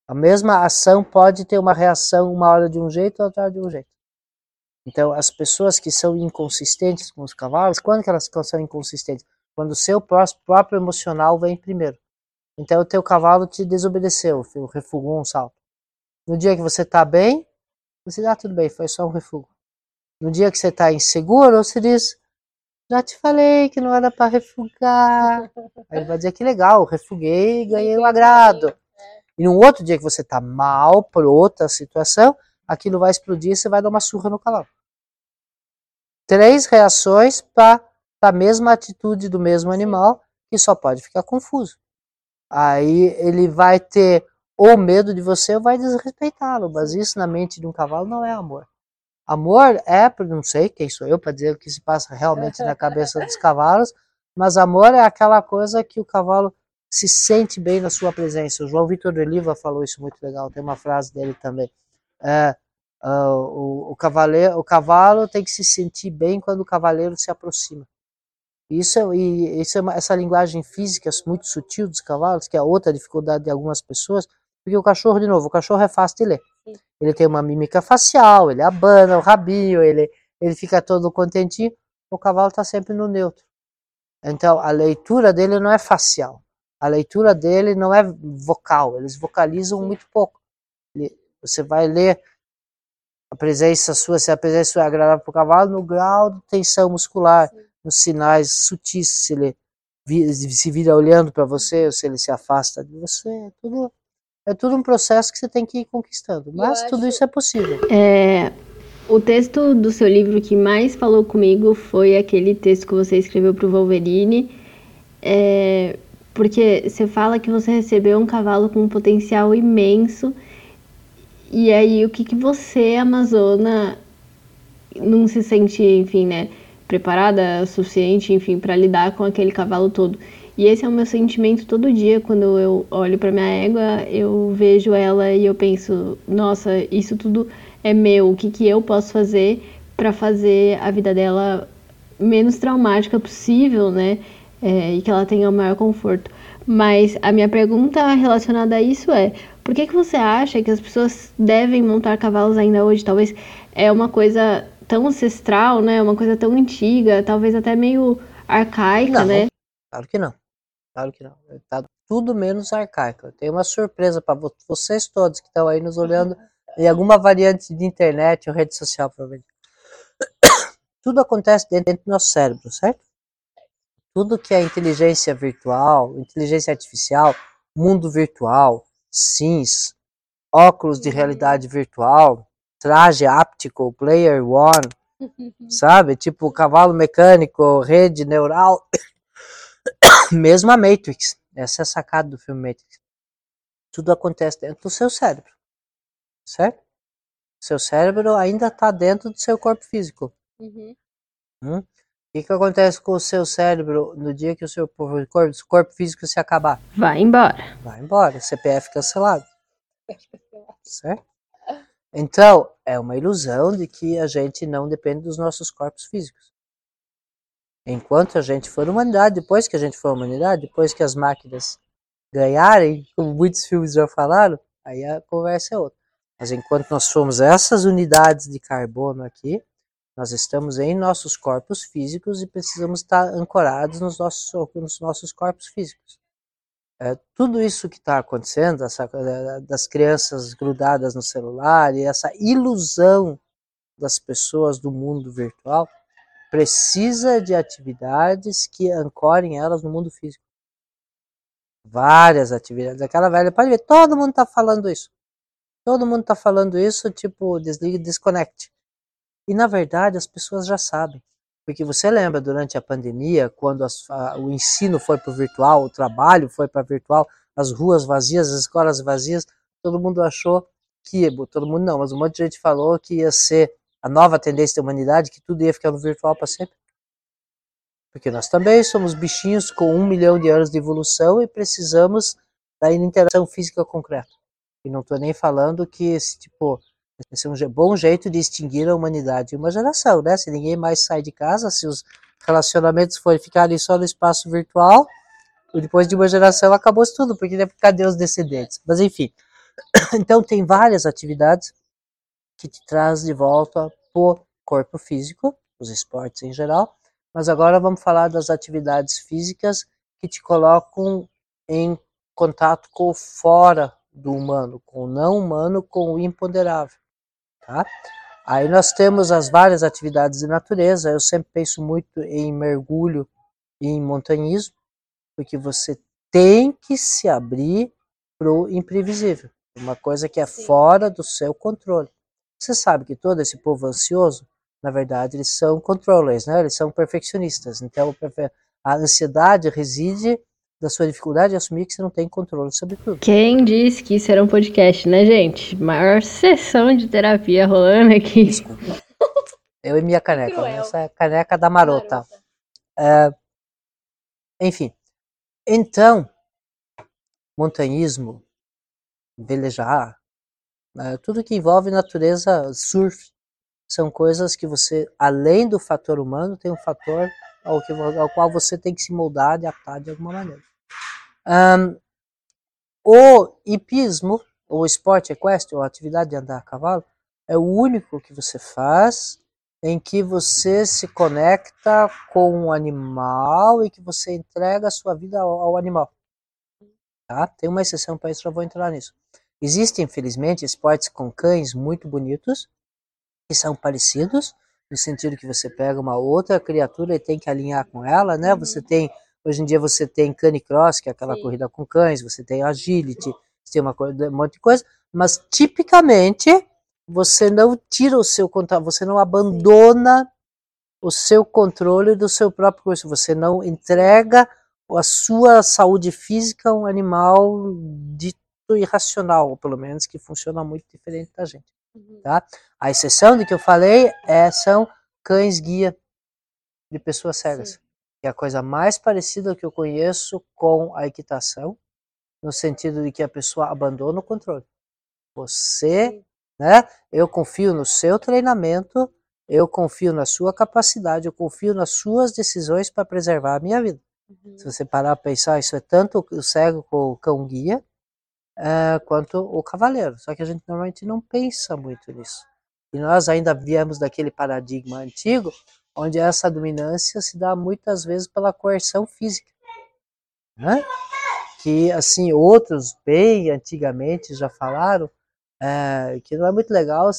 A mesma ação pode ter uma reação uma hora de um jeito, outra hora de um jeito. Então, as pessoas que são inconsistentes com os cavalos, quando que elas são inconsistentes? Quando o seu próprio emocional vem primeiro. Então o teu cavalo te desobedeceu, refugou um salto. No dia que você está bem, você diz, ah, tudo bem, foi só um refugo. No dia que você está inseguro, você diz, já te falei que não era para refugar. Aí ele vai dizer que legal, refuguei e ganhei um agrado. E no outro dia que você está mal por outra situação, aquilo vai explodir e você vai dar uma surra no cavalo. Três reações para a mesma atitude do mesmo animal que só pode ficar confuso. Aí ele vai ter ou medo de você ou vai desrespeitá-lo, mas isso na mente de um cavalo não é amor. Amor é, não sei quem sou eu para dizer o que se passa realmente na cabeça dos cavalos, mas amor é aquela coisa que o cavalo se sente bem na sua presença. O João Vitor de Oliva falou isso muito legal, tem uma frase dele também. É, uh, o, o, cavaleiro, o cavalo tem que se sentir bem quando o cavaleiro se aproxima. Isso é, e isso é uma, essa linguagem física muito sutil dos cavalos, que é outra dificuldade de algumas pessoas, porque o cachorro, de novo, o cachorro é fácil de ler. Sim. Ele tem uma mímica facial, ele abana o rabinho, ele, ele fica todo contentinho. O cavalo está sempre no neutro. Então, a leitura dele não é facial. A leitura dele não é vocal. Eles vocalizam muito pouco. Ele, você vai ler a presença sua, se a presença é agradável para o cavalo, no grau de tensão muscular. Sim nos sinais sutis, se ele se vira olhando para você, ou se ele se afasta de você, é tudo, é tudo um processo que você tem que ir conquistando. Mas acho... tudo isso é possível. É, o texto do seu livro que mais falou comigo foi aquele texto que você escreveu para o Wolverine, é, porque você fala que você recebeu um cavalo com um potencial imenso, e aí o que, que você, Amazona, não se sente, enfim, né? preparada o suficiente, enfim, para lidar com aquele cavalo todo. E esse é o meu sentimento todo dia quando eu olho para minha égua, eu vejo ela e eu penso, nossa, isso tudo é meu. O que que eu posso fazer para fazer a vida dela menos traumática possível, né? É, e que ela tenha o maior conforto. Mas a minha pergunta relacionada a isso é: por que, que você acha que as pessoas devem montar cavalos ainda hoje? Talvez é uma coisa tão ancestral, né? Uma coisa tão antiga, talvez até meio arcaica, não, né? Claro que não. Claro que não. Tá tudo menos arcaico. Eu tenho uma surpresa para vocês todos que estão aí nos olhando em alguma variante de internet ou rede social, provavelmente. Tudo acontece dentro do nosso cérebro, certo? Tudo que é inteligência virtual, inteligência artificial, mundo virtual, sims, óculos de realidade virtual, traje áptico, player one, sabe? Tipo cavalo mecânico, rede neural. Mesmo a Matrix. Essa é a sacada do filme Matrix. Tudo acontece dentro do seu cérebro. Certo? Seu cérebro ainda está dentro do seu corpo físico. Uhum. Hum? Que, que acontece com o seu cérebro no dia que o seu corpo, corpo físico se acabar? Vai embora. Vai embora, CPF cancelado. Certo? Então, é uma ilusão de que a gente não depende dos nossos corpos físicos. Enquanto a gente for humanidade, depois que a gente for humanidade, depois que as máquinas ganharem, como muitos filmes já falaram, aí a conversa é outra. Mas enquanto nós somos essas unidades de carbono aqui, nós estamos em nossos corpos físicos e precisamos estar ancorados nos nossos, nos nossos corpos físicos. É, tudo isso que está acontecendo, essa, das crianças grudadas no celular e essa ilusão das pessoas do mundo virtual, precisa de atividades que ancorem elas no mundo físico. Várias atividades. Aquela velha, pode ver, todo mundo está falando isso. Todo mundo está falando isso, tipo, desliga e desconecte. E na verdade as pessoas já sabem. Porque você lembra durante a pandemia, quando as, a, o ensino foi para o virtual, o trabalho foi para virtual, as ruas vazias, as escolas vazias, todo mundo achou que, todo mundo não, mas um monte de gente falou que ia ser a nova tendência da humanidade, que tudo ia ficar no virtual para sempre. Porque nós também somos bichinhos com um milhão de anos de evolução e precisamos da interação física concreta. E não estou nem falando que esse tipo esse é um bom jeito de extinguir a humanidade uma geração, né? Se ninguém mais sai de casa, se os relacionamentos forem ficarem só no espaço virtual, depois de uma geração acabou tudo, porque cadê os descendentes? Mas enfim, então tem várias atividades que te traz de volta pro corpo físico, os esportes em geral, mas agora vamos falar das atividades físicas que te colocam em contato com o fora do humano, com o não humano, com o imponderável. Tá? Aí nós temos as várias atividades de natureza. Eu sempre penso muito em mergulho e em montanhismo, porque você tem que se abrir para o imprevisível, uma coisa que é Sim. fora do seu controle. Você sabe que todo esse povo ansioso, na verdade, eles são controllers, né? eles são perfeccionistas. Então, a ansiedade reside da sua dificuldade de assumir que você não tem controle sobre tudo. Quem disse que isso era um podcast, né, gente? Maior sessão de terapia rolando aqui. Desculpa. Eu e minha caneca. Né? Essa é a caneca da marota. É, enfim. Então, montanhismo, velejar, é, tudo que envolve natureza, surf, são coisas que você, além do fator humano, tem um fator ao, que, ao qual você tem que se moldar, adaptar de alguma maneira. Um, o hipismo, ou esporte equestre, ou atividade de andar a cavalo, é o único que você faz em que você se conecta com um animal e que você entrega a sua vida ao, ao animal. Tá? Tem uma exceção para isso, já vou entrar nisso. Existem, infelizmente, esportes com cães muito bonitos, que são parecidos, no sentido que você pega uma outra criatura e tem que alinhar com ela, né? Você tem Hoje em dia você tem canicross, que é aquela Sim. corrida com cães, você tem agility, você tem uma, um monte de coisa, mas tipicamente você não tira o seu controle, você não abandona o seu controle do seu próprio curso, você não entrega a sua saúde física a um animal dito irracional, ou pelo menos que funciona muito diferente da gente. Uhum. Tá? A exceção de que eu falei é, são cães guia de pessoas cegas. Sim é a coisa mais parecida que eu conheço com a equitação, no sentido de que a pessoa abandona o controle. Você, né? Eu confio no seu treinamento, eu confio na sua capacidade, eu confio nas suas decisões para preservar a minha vida. Uhum. Se você parar para pensar, isso é tanto o cego com o cão guia, é, quanto o cavaleiro. Só que a gente normalmente não pensa muito nisso. E nós ainda viemos daquele paradigma antigo onde essa dominância se dá muitas vezes pela coerção física. Né? Que, assim, outros bem antigamente já falaram é, que não é muito legal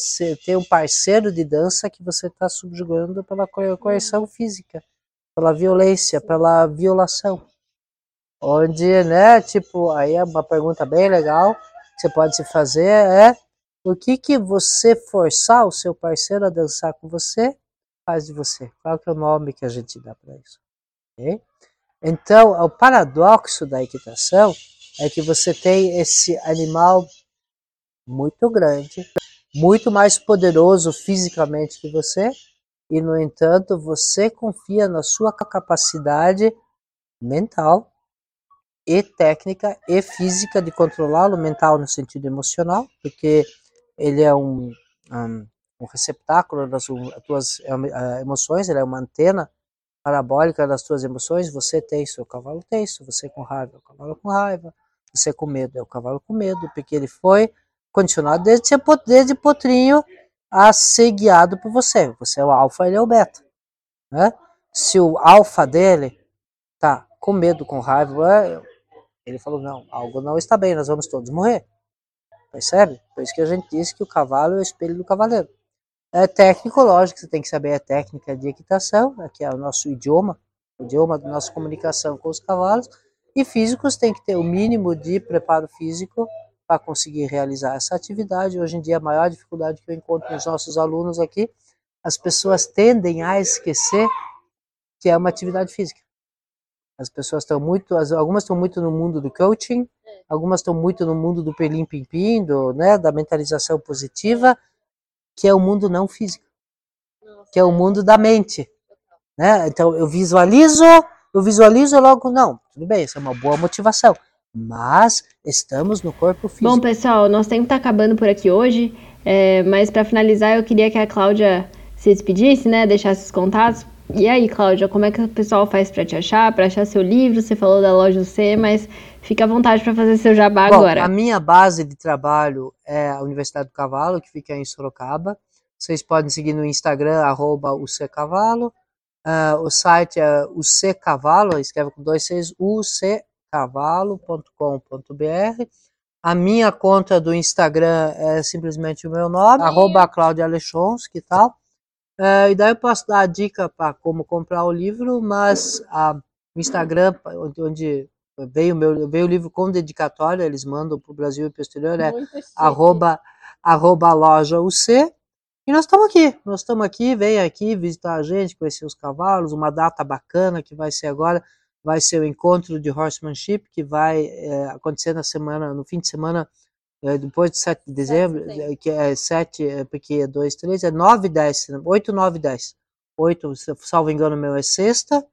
ter um parceiro de dança que você está subjugando pela coerção física, pela violência, pela violação. Onde, né, tipo, aí é uma pergunta bem legal que você pode se fazer é o que que você forçar o seu parceiro a dançar com você faz de você? Qual é o nome que a gente dá para isso? Okay? Então, o paradoxo da equitação é que você tem esse animal muito grande, muito mais poderoso fisicamente que você, e, no entanto, você confia na sua capacidade mental e técnica e física de controlá-lo, mental no sentido emocional, porque ele é um, um, um receptáculo das tuas eh, emoções, ele é uma antena parabólica das tuas emoções, você tem o cavalo tenso, você com raiva, o cavalo com raiva, você com medo, é o cavalo com medo, porque ele foi condicionado desde, desde potrinho a ser guiado por você. Você é o alfa, ele é o beta. Né? Se o alfa dele tá com medo, com raiva, ele falou, não, algo não está bem, nós vamos todos morrer. Percebe? Por isso que a gente disse que o cavalo é o espelho do cavaleiro. É técnico, lógico, você tem que saber a técnica de equitação, que é o nosso idioma, o idioma da nossa comunicação com os cavalos, e físicos tem que ter o mínimo de preparo físico para conseguir realizar essa atividade. Hoje em dia, a maior dificuldade que eu encontro nos nossos alunos aqui, as pessoas tendem a esquecer que é uma atividade física. As pessoas estão muito, algumas estão muito no mundo do coaching, algumas estão muito no mundo do pelim pim pim, do, né, da mentalização positiva, que é o mundo não físico, que é o mundo da mente. Né? Então eu visualizo, eu visualizo logo, não, tudo bem, isso é uma boa motivação, mas estamos no corpo físico. Bom, pessoal, nosso tempo está acabando por aqui hoje, é, mas para finalizar eu queria que a Cláudia se despedisse, né, deixasse os contatos. E aí, Cláudia, como é que o pessoal faz para te achar, para achar seu livro? Você falou da loja C, mas fica à vontade para fazer seu jabá Bom, agora. A minha base de trabalho é a Universidade do Cavalo, que fica em Sorocaba. Vocês podem seguir no Instagram, arroba o Cavalo. Uh, o site é o C Cavalo, escreve com dois Cs, uccavalo.com.br. A minha conta do Instagram é simplesmente o meu nome, arroba Cláudia Alexons, que tal? Uh, e daí eu posso dar a dica para como comprar o livro, mas uh, o Instagram, onde veio, meu, veio o livro com dedicatória, eles mandam para o Brasil e para o exterior, é arroba, arroba loja UC. E nós estamos aqui, nós estamos aqui, vem aqui visitar a gente, conhecer os cavalos, uma data bacana que vai ser agora, vai ser o encontro de horsemanship, que vai é, acontecer na semana, no fim de semana é, depois de 7 de dezembro, 7, é, que é 7, é, porque é 2, 3, é 9, 10, 8, 9, 10. 8, salvo engano, meu é sexta,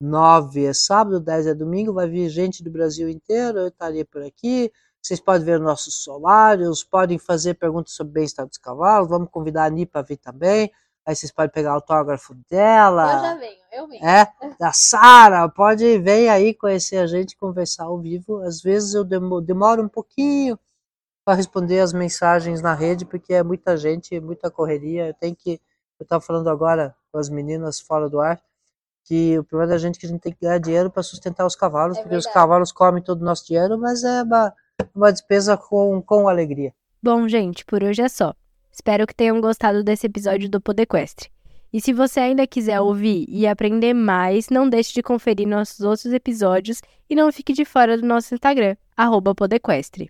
9 é sábado, 10 é domingo, vai vir gente do Brasil inteiro, eu estaria por aqui. Vocês podem ver nossos solários, podem fazer perguntas sobre o bem-estar dos cavalos, vamos convidar a Ani para vir também. Aí vocês podem pegar o autógrafo dela. Eu já venho, eu venho. É, da Sara, pode vir aí conhecer a gente, conversar ao vivo. Às vezes eu demoro um pouquinho, para responder as mensagens na rede, porque é muita gente, muita correria. Eu tenho que. Eu estava falando agora com as meninas fora do ar, que o problema da gente é que a gente tem que ganhar dinheiro para sustentar os cavalos, é porque verdade. os cavalos comem todo o nosso dinheiro, mas é uma, uma despesa com, com alegria. Bom, gente, por hoje é só. Espero que tenham gostado desse episódio do Podequestre. E se você ainda quiser ouvir e aprender mais, não deixe de conferir nossos outros episódios e não fique de fora do nosso Instagram, Podequestre.